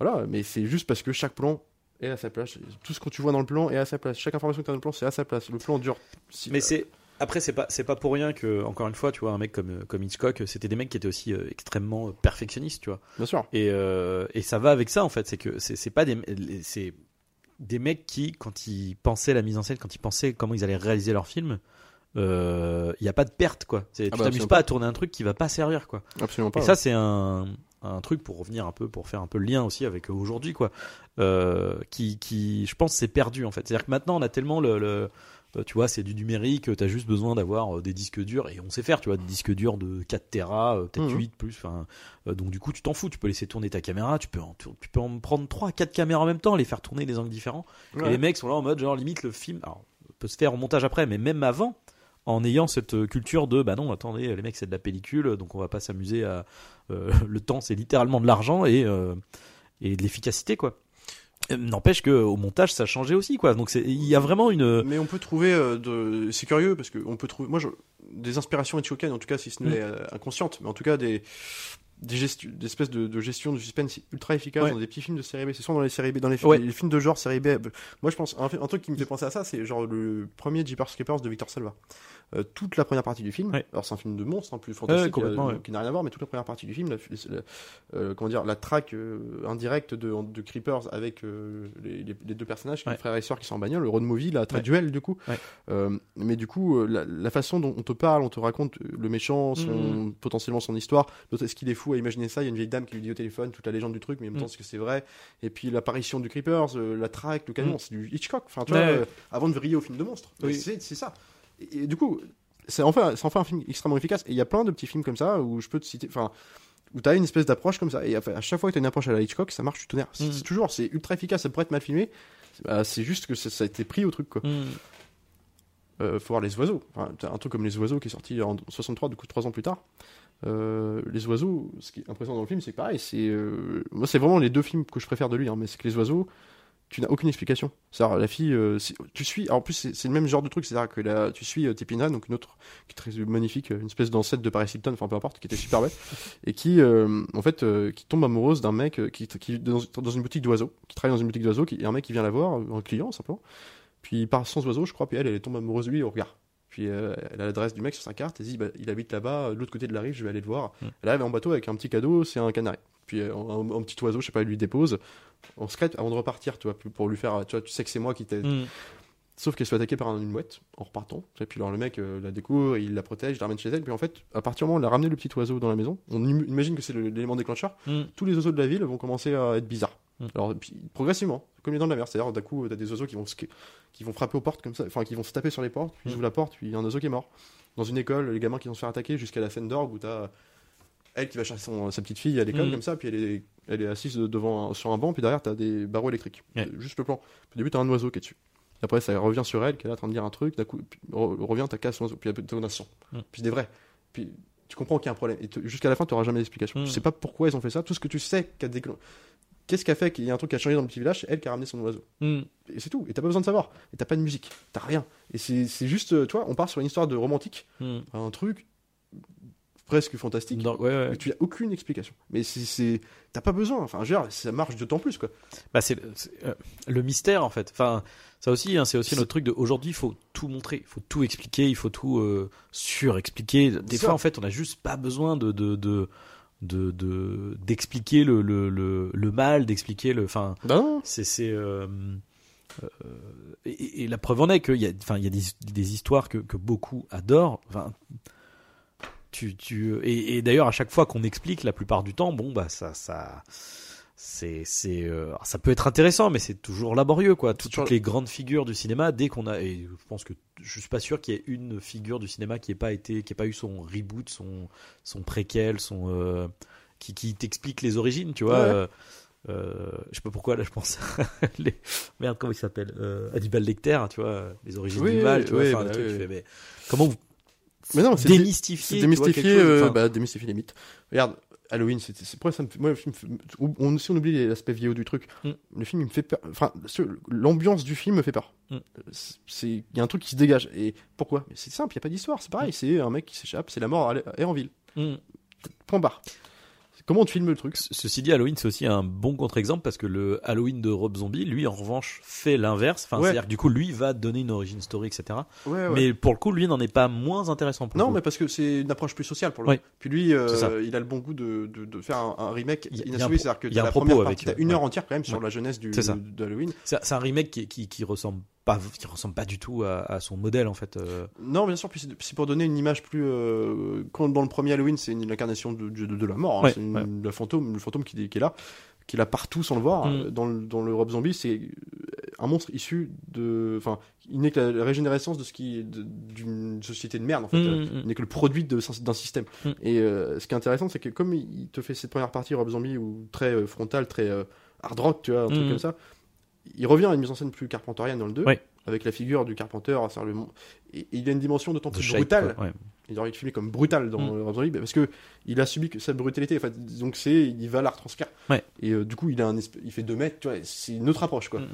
Voilà, mais c'est juste parce que chaque plan est à sa place. Tout ce que tu vois dans le plan est à sa place. Chaque information que t'as dans le plan, c'est à sa place. Le plan dure. si- Mais c'est Après, c'est pas, c'est pas pour rien que, encore une fois, tu vois, un mec comme, euh, comme Hitchcock, c'était des mecs qui étaient aussi euh, extrêmement euh, perfectionnistes, tu vois. Bien sûr. Et, euh, et ça va avec ça, en fait. C'est que c'est c'est pas des, c'est des mecs qui, quand ils pensaient la mise en scène, quand ils pensaient comment ils allaient réaliser leur film, il n'y a pas de perte, quoi. C'est- tu bah, t'amuses pas à tourner un truc qui va pas servir, quoi. Absolument pas. Et ça, c'est un, un truc pour revenir un peu, pour faire un peu le lien aussi avec euh, aujourd'hui, quoi. Euh, qui, qui, je pense, c'est perdu en fait. C'est-à-dire que maintenant, on a tellement le, le- euh, tu vois, c'est du numérique. T'as juste besoin d'avoir euh, des disques durs et on sait faire, tu vois, des disques durs de 4 Tera, euh, peut-être Mhm. 8 plus. Enfin, euh, donc du coup, tu t'en fous. Tu peux laisser tourner ta caméra. Tu peux, en, tu peux en prendre 3 4 caméras en même temps, les faire tourner des angles différents. Ouais. Et les mecs sont là en mode genre limite le film. Alors, peut se faire au montage après, mais même avant en ayant cette euh, culture de bah non attendez les mecs c'est de la pellicule donc on va pas s'amuser à euh, le temps c'est littéralement de l'argent et euh, et de l'efficacité quoi Euh, n'empêche que au montage ça a changé aussi quoi donc c'est il y a vraiment une Mais on peut trouver euh, de. C'est curieux parce que on peut trouver. Moi, je... des inspirations hitchcockiennes, en tout cas, si ce n'est Mm. euh, inconscientes, mais en tout cas des des, gestu- des espèces de, de gestion de suspense ultra efficaces Ouais. dans des petits films de série B. C'est souvent dans les séries B, dans les, fi- Ouais. les films de genre série B. Moi, je pense un, un truc qui me fait penser à ça, c'est genre le premier Jeepers Creepers de Victor Salva. Euh, toute la première partie du film. Ouais. Alors c'est un film de monstre, en plus fantastique, euh, ouais. qui n'a rien à voir, mais toute la première partie du film, la, la- euh, comment dire, la traque indirecte de, de Creepers avec les, deux personnages, les frères et sœurs qui sont en bagnole, le road movie, la traque Ouais. duel du coup. Mais du coup, la, la façon dont on te parle, on te raconte le méchant, son, Mhm. potentiellement son histoire. Est-ce qu'il est fou à imaginer ça? Il y a une vieille dame qui lui dit au téléphone toute la légende du truc, mais en même temps, est-ce que c'est vrai? Et puis l'apparition du Creepers, la traque, le camion, Mhm. c'est du Hitchcock. Enfin, tu Ouais, vois, euh, avant de vriller au film de monstre. Oui. C'est ça. Et, et du coup, c'est enfin, enfin un film extrêmement efficace. Et il y a plein de petits films comme ça où je peux te citer. Enfin, où t'as une espèce d'approche comme ça. Et à chaque fois que t'as une approche à la Hitchcock, ça marche du tonnerre. C'est c'est toujours, c'est ultra efficace. Ça pourrait être mal filmé. Bah, c'est juste que ça, ça a été pris au truc, quoi. Hmm. Euh, faut voir les oiseaux. Enfin, un truc comme les oiseaux qui est sorti en 63, du coup trois ans plus tard. Euh, les oiseaux, ce qui est impressionnant dans le film, c'est pareil, c'est euh, moi c'est vraiment les deux films que je préfère de lui, hein, mais c'est que les oiseaux, tu n'as aucune explication. C'est-à-dire la fille, euh, tu suis, en plus c'est le même genre de truc, c'est-à-dire que tu suis euh, Tepina, donc une autre qui est très magnifique, euh, une espèce d'ancêtre de Paris Hilton, enfin peu importe, qui était super belle, et qui euh, en fait qui tombe amoureuse d'un mec qui, qui dans, une boutique d'oiseaux, qui travaille dans une boutique d'oiseaux, et un mec qui vient la voir, un client simplement, puis il part sans oiseau, je crois, puis elle, elle tombe amoureuse de lui au regard. Puis euh, elle a l'adresse du mec sur sa carte, elle dit bah, il habite là-bas, de l'autre côté de la rive, je vais aller le voir. Mm. Elle arrive en bateau avec un petit cadeau, c'est un canari. Puis euh, un, un petit oiseau, je sais pas, il lui dépose. On se crête avant de repartir, tu vois, pour lui faire, tu vois, tu sais que c'est moi qui t'ai. Hmm. Sauf qu'elle se fait attaquer par une mouette en repartant. Et puis alors le mec euh, la découvre, il la protège, il la ramène chez elle. Puis en fait, à partir du moment où on a ramené le petit oiseau dans la maison, on im- imagine que c'est l'élément déclencheur. Hmm. Tous les oiseaux de la ville vont commencer à être bizarres. Mm. Alors puis, progressivement, comme les dents de la mer. C'est-à-dire d'un coup, t'as des oiseaux qui vont qui vont frapper aux portes comme ça, enfin qui vont se taper sur les portes. Puis ils Mm. ouvrent la porte, puis il y a un oiseau qui est mort. Dans une école, les gamins qui vont se faire attaquer jusqu'à la scène d'orgue où t'as elle qui va chercher son- sa petite fille à l'école Mm. comme ça, puis elle est, elle est assise devant un- sur un banc, puis derrière t'as des barreaux électriques. Ouais. Juste le plan. Au début t'as un oiseau qui est dessus. Après ça revient sur elle, qui est là en train de dire un truc, d'un coup revient, t'as casse l'oiseau, puis t'as un son. Puis c'est vrai. Puis tu comprends qu'il y a un problème. Et jusqu'à la fin t'auras jamais d'explication. Mm. Tu sais pas pourquoi ils ont fait ça. Tout ce que tu sais qu'a Qu'est-ce qui a fait qu'il y a un truc qui a changé dans le petit village C'est elle qui a ramené son oiseau. Hmm. Et c'est tout. Et t'as pas besoin de savoir. Et t'as pas de musique. T'as rien. Et c'est juste, euh, tu vois, on part sur une histoire de romantique, Hmm. un truc presque fantastique. Non, ouais, ouais. Mais tu as aucune explication. Mais c'est- t'as pas besoin. Enfin, je veux dire, ça marche d'autant plus quoi. Bah, c'est euh, le mystère en fait. Enfin, ça aussi, hein, c'est aussi notre truc de aujourd'hui. Il faut tout montrer, il faut tout expliquer, il faut tout euh, surexpliquer. Des Ça. fois, en fait, on a juste pas besoin de de de de de- d'expliquer le, le le le mal, d'expliquer le. Enfin, non. c'est c'est euh, euh, et, et la preuve en est qu'il y a enfin il y a des, des histoires que, que beaucoup adorent enfin tu tu et, et d'ailleurs à chaque fois qu'on explique la plupart du temps bon bah ça ça c'est c'est euh, ça peut être intéressant mais c'est toujours laborieux quoi toujours- toutes les grandes figures du cinéma dès qu'on a et je pense que je suis pas sûr qu'il y ait une figure du cinéma qui ait pas été qui ait pas eu son reboot son son préquel son euh, qui qui t'explique les origines tu vois Ouais. euh, euh, je sais pas pourquoi là je pense les... merde comment il s'appelle Hannibal Lecter tu vois les origines Oui, du mal tu vois oui, enfin, bah le truc, oui. tu fais, mais comment vous Mais non, c'est démystifier vois, chose, euh, bah, démystifier les mythes. Regarde, Halloween, c'est pourquoi ça me fait, moi le film, on, si on oublie l'aspect vidéo du truc, Mm. le film il me fait peur. Enfin, ce- l'ambiance du film me fait peur. Mm. C'est- C'est, il y a un truc qui se dégage. Et pourquoi? C'est simple, il y a pas d'histoire. C'est pareil, c'est un mec qui s'échappe, c'est la mort à Héranville. hmm. Point barre. Comment tu filmes le truc? Ce- Ceci dit, Halloween, c'est aussi un bon contre-exemple parce que le Halloween de Rob Zombie, lui, en revanche, fait l'inverse. Enfin, Ouais. c'est-à-dire que du coup, lui va donner une origin story, etc. Ouais, Mais pour le coup, lui n'en est pas moins intéressant. Pour Non, coup. mais parce que c'est une approche plus sociale pour le Oui. Puis lui, euh, il a le bon goût de, de, de faire un, un remake inachevé. C'est-à-dire que y a la première partie, euh, une heure ouais. entière quand même sur Ouais. la jeunesse du, d'Halloween. c'est c'est un remake qui, qui, qui ressemble pas, qui ressemble pas du tout à, à son modèle en fait. euh. Non, bien sûr, puis c'est pour donner une image plus. euh, quand dans le premier Halloween, c'est une incarnation de, de, de la mort, hein, Ouais, c'est ouais. le fantôme, le fantôme qui, est- qui est là, qui est là partout sans le voir. Mm. Dans, le, dans le Rob Zombie, c'est un monstre issu de. Enfin, il n'est que la, la régénérescence de ce qui est de- d'une société de merde, en fait. Mm, Euh, mm, Il n'est que le produit d'un système. Mm. Et euh, ce qui est intéressant, c'est que comme il te fait cette première partie, Rob Zombie, où très euh, frontal, très euh, hard rock, tu vois, un truc Mm. comme ça, il revient à une mise en scène plus carpenterienne dans le 2, Ouais. avec la figure du carpenteur, le et, et il a une dimension d'autant plus shape, brutale ouais. il aurait été filmé comme brutal dans Mm. Rob Zombie parce que il a subi que cette brutalité en fait donc c'est il va la retranscrire Ouais. et euh, du coup il a un il fait 2 mètres c'est une autre approche quoi Mm, mm.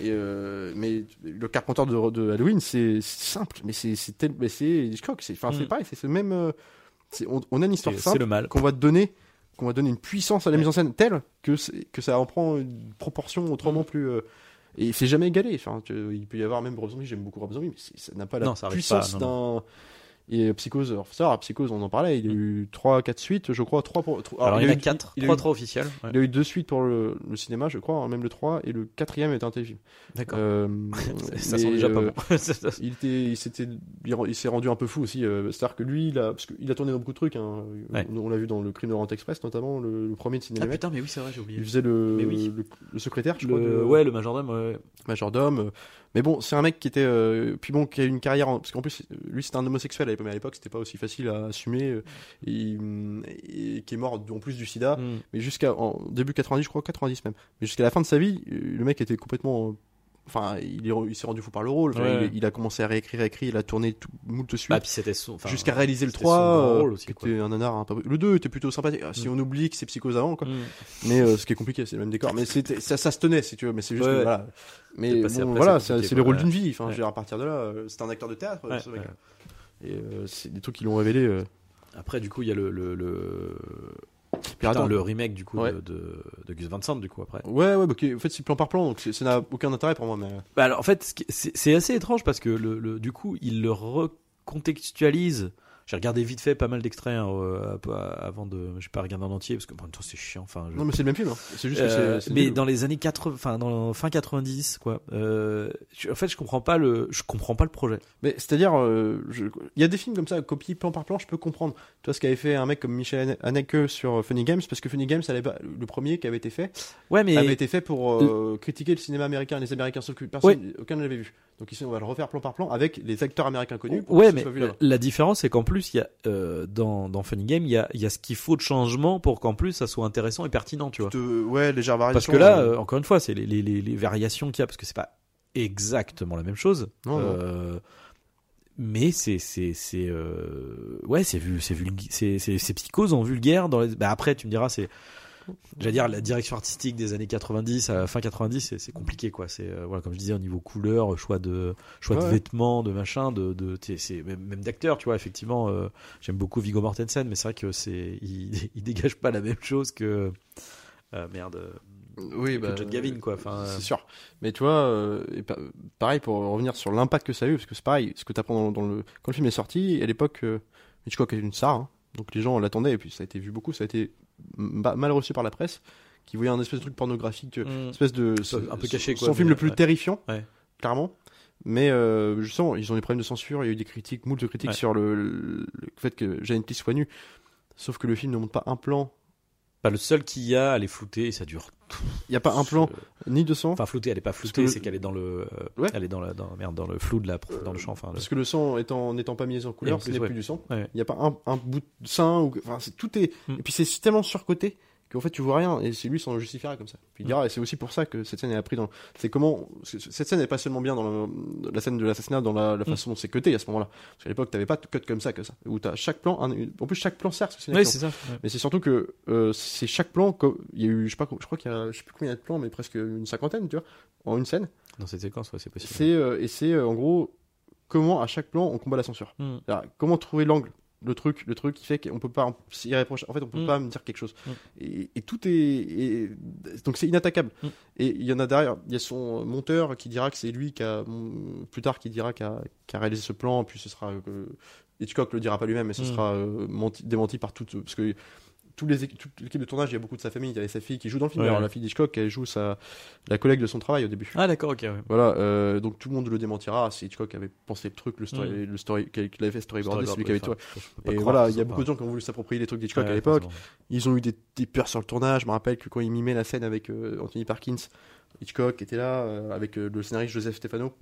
et euh, mais le carpenteur de, de Halloween c'est simple mais c'est c'est tel mais c'est Hitchcock c'est enfin c'est Mm. pareil c'est ce même euh, on, on a une histoire simple qu'on va te donner qu'on va donner une puissance à la mise en scène telle que que ça en prend une proportion Mm. autrement plus euh, et c'est jamais égalé enfin tu- il peut y avoir même Rob Zombie j'aime beaucoup Rob Zombie mais ça n'a pas la Non, puissance d'un et Psychose, alors, ça, Psychose, on en parlait, il y a eu 3 4 suites, je crois, 3 pour. trois- Alors, il y en a eu- 4, il a 3 eu- 3 officiels. ouais. Il a eu deux suites pour le, le cinéma, je crois, hein, même le 3, et le quatrième était un téléfilm. D'accord. Euh, ça sent déjà pas euh, bon. Il, était, il, s'était, il, il s'est rendu un peu fou aussi. euh, C'est-à-dire que lui, il a, parce qu'il a tourné dans beaucoup de trucs. Hein, Ouais. on, on l'a vu dans le Crime de Orient Express, notamment, le, le premier de ah Cinéma. putain, mais oui, c'est vrai, j'ai il oublié. faisait le, oui. le, le secrétaire, je crois. De- Ouais, le majordome, ouais. majordome. Mais bon, c'est un mec qui était, euh, puis bon, qui a eu une carrière, en- parce qu'en plus, lui c'était un homosexuel à l'époque, mais à l'époque c'était pas aussi facile à assumer, euh, et, et qui est mort en plus du sida, Mm. mais jusqu'à en début 90, je crois 90 même, mais jusqu'à la fin de sa vie, euh, le mec était complètement, euh, enfin, il, est- il s'est rendu fou par le rôle, enfin, Ouais. il, il a commencé à réécrire, écrit, il a tourné tout, moult suite. Bah, Jusqu'à réaliser le c'était 3, son grand euh, aussi, qui était un nanar un peu... Le 2 était plutôt sympathique, Ah, si Mm. on oublie que c'est Psychose avant, quoi. Mm. Mais euh, ce qui est compliqué, c'est le même décor. Mais ça, ça se tenait, si tu veux. Mais c'est juste Ouais, que, ouais. voilà. Mais C'est bon, voilà, le rôle d'une vie. Enfin, Ouais. je veux dire, à partir de là, euh, c'est un acteur de théâtre, ce mec. Et c'est des trucs qui l'ont révélé. Après, du coup, il y a le. le, le... Putain, attends. le remake du coup Ouais. de, de, de Gus Van Sant du coup après. Ouais, ouais, bah. En fait, c'est plan par plan, donc ça n'a aucun intérêt pour moi. Mais Bah alors en fait c'est assez étrange parce que le, le- du coup il le recontextualise. J'ai regardé vite fait pas mal d'extraits hein, euh, avant de. J'ai pas regardé en entier parce que temps c'est chiant. Enfin. je- non, mais c'est le même film. hein. C'est juste Euh, que c'est. c'est mais dans les années 80, enfin dans fin 90 quoi. Euh, je- en fait je comprends pas le, je comprends pas le projet. Mais c'est-à-dire, euh, je- il y a des films comme ça, copiés plan par plan, je peux comprendre. Toi, ce qu'avait fait un mec comme Michel Haneke sur Funny Games, parce que Funny Games, ça pas- le premier qui avait été fait, Ouais mais avait été fait pour critiquer le cinéma américain, les Américains, sauf que personne, aucun ne l'avait vu. Donc ici, on va le refaire plan par plan avec les acteurs américains connus. pour Ouais, mais la différence, c'est qu'en plus, il y a euh, dans, dans Funny Game, il y a, il y a ce qu'il faut de changement pour qu'en plus ça soit intéressant et pertinent, tu vois. De- ouais, légère variation. Parce que là, euh, euh, encore une fois, c'est les, les, les, les variations qu'il y a, parce que c'est pas exactement la même chose. Non, non. Euh, mais c'est c'est c'est euh, ouais c'est vu c'est c'est c'est psychose en vulgaire dans les... bah après tu me diras c'est j'allais dire la direction artistique des années 90 à la fin 90 c'est compliqué quoi c'est euh, voilà comme je disais au niveau couleur choix de choix de vêtements de machin de de c'est même, même d'acteurs tu vois effectivement euh, j'aime beaucoup Viggo Mortensen mais c'est vrai que c'est il, il dégage pas la même chose que euh, merde oui, que John Gavin quoi enfin C'est sûr. Mais tu vois, euh, et pa- pareil pour revenir sur l'impact que ça a eu, parce que c'est pareil, ce que tu apprends dans, dans le. Quand le film est sorti, à l'époque, euh, Hitchcock était une star, hein. donc les gens l'attendaient, et puis ça a été vu beaucoup, ça a été mal reçu par la presse, qui voyait un espèce de truc pornographique, euh, mm. espèce de. Un peu caché, quoi, Son film le plus ouais. terrifiant, Ouais. clairement. Mais euh, justement, ils ont des problèmes de censure, il y a eu des critiques, moult de critiques Ouais. sur le, fait que Janet soit nue. Sauf que le film ne montre pas un plan Pas le seul qu'il y a, elle est floutée et ça dure. Il y a pas un plan ni de sang. Enfin floutée, elle est pas floutée, c'est qu'elle est dans le, Ouais. elle est dans la, dans, merde, dans le flou de la, dans le champ. Enfin, le- Parce que le sang étant n'étant pas mis en couleur, ce n'est ouais. plus du sang. Ouais. Il n'y a pas un, un bout de sein ou enfin c'est tout est Mm. et puis c'est tellement surcoté qu'en fait tu vois rien et c'est lui s'en justifiera comme ça. Puis il dira et c'est aussi pour ça que cette scène est appris dans c'est comment cette scène n'est pas seulement bien dans le- la scène de l'assassinat dans la, la Mm. façon dont c'est cuté à ce moment-là. Parce qu'à l'époque t'avais pas de cut comme ça que ça où t'as chaque plan un- en plus chaque plan sert que c'est ça. ouais. Mais c'est surtout que euh, c'est chaque plan il y a eu je sais pas je crois qu'il y a je sais plus combien de plans mais presque une cinquantaine tu vois en une scène. Dans cette séquence, ouais, c'est possible. C'est euh, et c'est euh, en gros comment à chaque plan on combat la censure. Mm. Comment trouver l'angle le truc le truc qui fait qu'on peut pas en- s'y reprocher en fait on peut Mm. pas me dire quelque chose Mm. et, et tout est, donc c'est inattaquable Mm. et il y en a derrière il y a son monteur qui dira que c'est lui qui a plus tard qui dira qui a, qui a réalisé ce plan puis ce sera euh, Hitchcock le dira pas lui-même mais ce sera euh, menti- démenti par tout parce que toute l'équipe de tournage il y a beaucoup de sa famille il y avait sa fille qui joue dans le film Ouais. alors la fille d'Hitchcock elle joue sa la collègue de son travail au début Ah d'accord, ok. ouais. voilà, euh, donc tout le monde le démentira. C'est Hitchcock avait pensé le truc, le story, Mm. le story, qu'il avait fait c'est lui qui avait tout. Et croire voilà, il y a beaucoup de gens qui ont voulu s'approprier les trucs d'Hitchcock à l'époque. Ils ont eu des, des peurs sur le tournage. Je me rappelle que quand il mimait la scène avec euh, Anthony Parkins, Hitchcock était là, euh, avec le scénariste Joseph Stefano.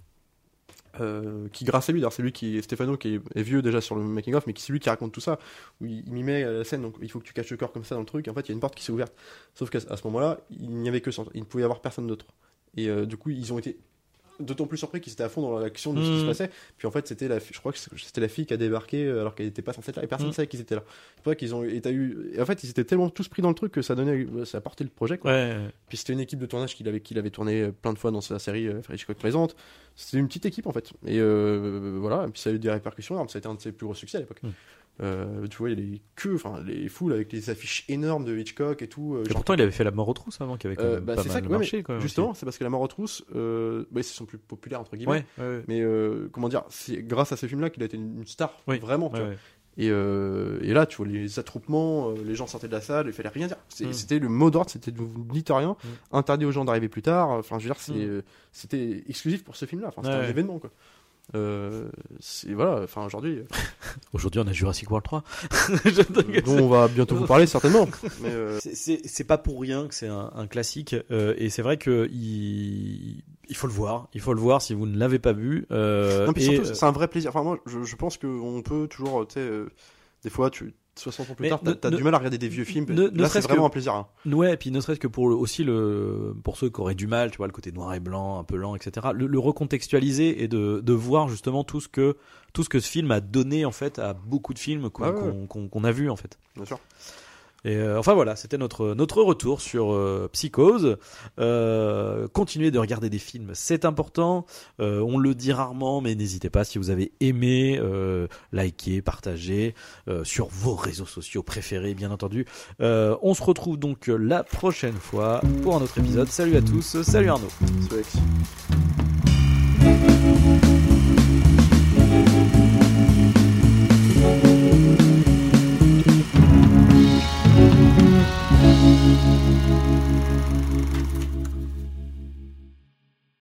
Euh, qui grâce à lui, d'ailleurs c'est lui qui Stefano qui est, vieux déjà sur le making of, mais qui c'est lui qui raconte tout ça, où il, mimait euh, la scène, donc il faut que tu caches le corps comme ça dans le truc. En fait, il y a une porte qui s'est ouverte, sauf qu'à ce moment-là, il n'y avait que ça, il ne pouvait y avoir personne d'autre. Et euh, du coup, ils ont été d'autant plus surpris qu'ils étaient à fond dans l'action de ce qui se Mhm. passait. Puis en fait, c'était la, je crois que c'était la fille qui a débarqué euh, alors qu'elle n'était pas censée être là et personne ne Mhm. savait qu'ils étaient là. C'est pour ça qu'ils ont, et eu, et en fait, ils étaient tellement tous pris dans le truc que ça donnait, ça a porté le projet. Quoi. Ouais, Puis c'était une équipe de tournage qu'il avait, qu'il avait tourné euh, plein de fois dans sa série euh, Hitchcock présente. C'était une petite équipe en fait. Et euh, voilà, et puis ça a eu des répercussions énormes. Ça a été un de ses plus gros succès à l'époque. Euh, tu vois, les queues, enfin les foules avec les affiches énormes de Hitchcock et tout. euh, Et pourtant, il avait fait la mort aux trousses avant, qui avait quand Euh, bah, pas c'est mal ça que- ouais, marché. quand même, justement, c'est parce que La mort aux trousses, euh, bah, ils sont plus populaires entre guillemets. Ouais, ouais. Mais euh, comment dire, c'est grâce à ce film-là qu'il a été une star, Oui. vraiment. tu vois. Et, et là, tu vois, les attroupements, les gens sortaient de la salle, il fallait rien dire. C'est- Mm. C'était le mot d'ordre, c'était vous ne dites rien, Mm. interdit aux gens d'arriver plus tard. Enfin, je veux dire, c'est, Mm. euh, c'était exclusif pour ce film-là. Enfin, c'était un événement, quoi. Euh, voilà. Enfin, aujourd'hui, Aujourd'hui, on a Jurassic World 3. euh, dont on va bientôt vous parler certainement. Mais euh, C'est- C'est C'est pas pour rien que c'est un, un classique euh, et c'est vrai que il, il faut le voir. Il faut le voir si vous ne l'avez pas vu. euh, non, puis et, surtout, euh, c'est un vrai plaisir. Enfin, moi, je, je pense qu'on peut toujours, tu sais, euh, des fois, tu 60 ans plus Mais tard, t'as du mal à regarder des vieux films. ne- Là, c'est vraiment que- un plaisir. hein. Ouais, et puis ne serait-ce que pour le- aussi le pour ceux qui auraient du mal, tu vois, le côté noir et blanc, un peu lent, etc. Le, le recontextualiser et de, de voir justement tout ce que tout ce que ce film a donné en fait à beaucoup de films qu'on Ah ouais. a vu en fait. Bien sûr. Euh, enfin voilà, c'était notre retour sur euh, Psychose. Euh, continuez de regarder des films, c'est important. On le dit rarement, mais n'hésitez pas si vous avez aimé, likez, partagez sur vos réseaux sociaux préférés, bien entendu. On se retrouve donc la prochaine fois pour un autre épisode. Salut à tous, salut Arnaud.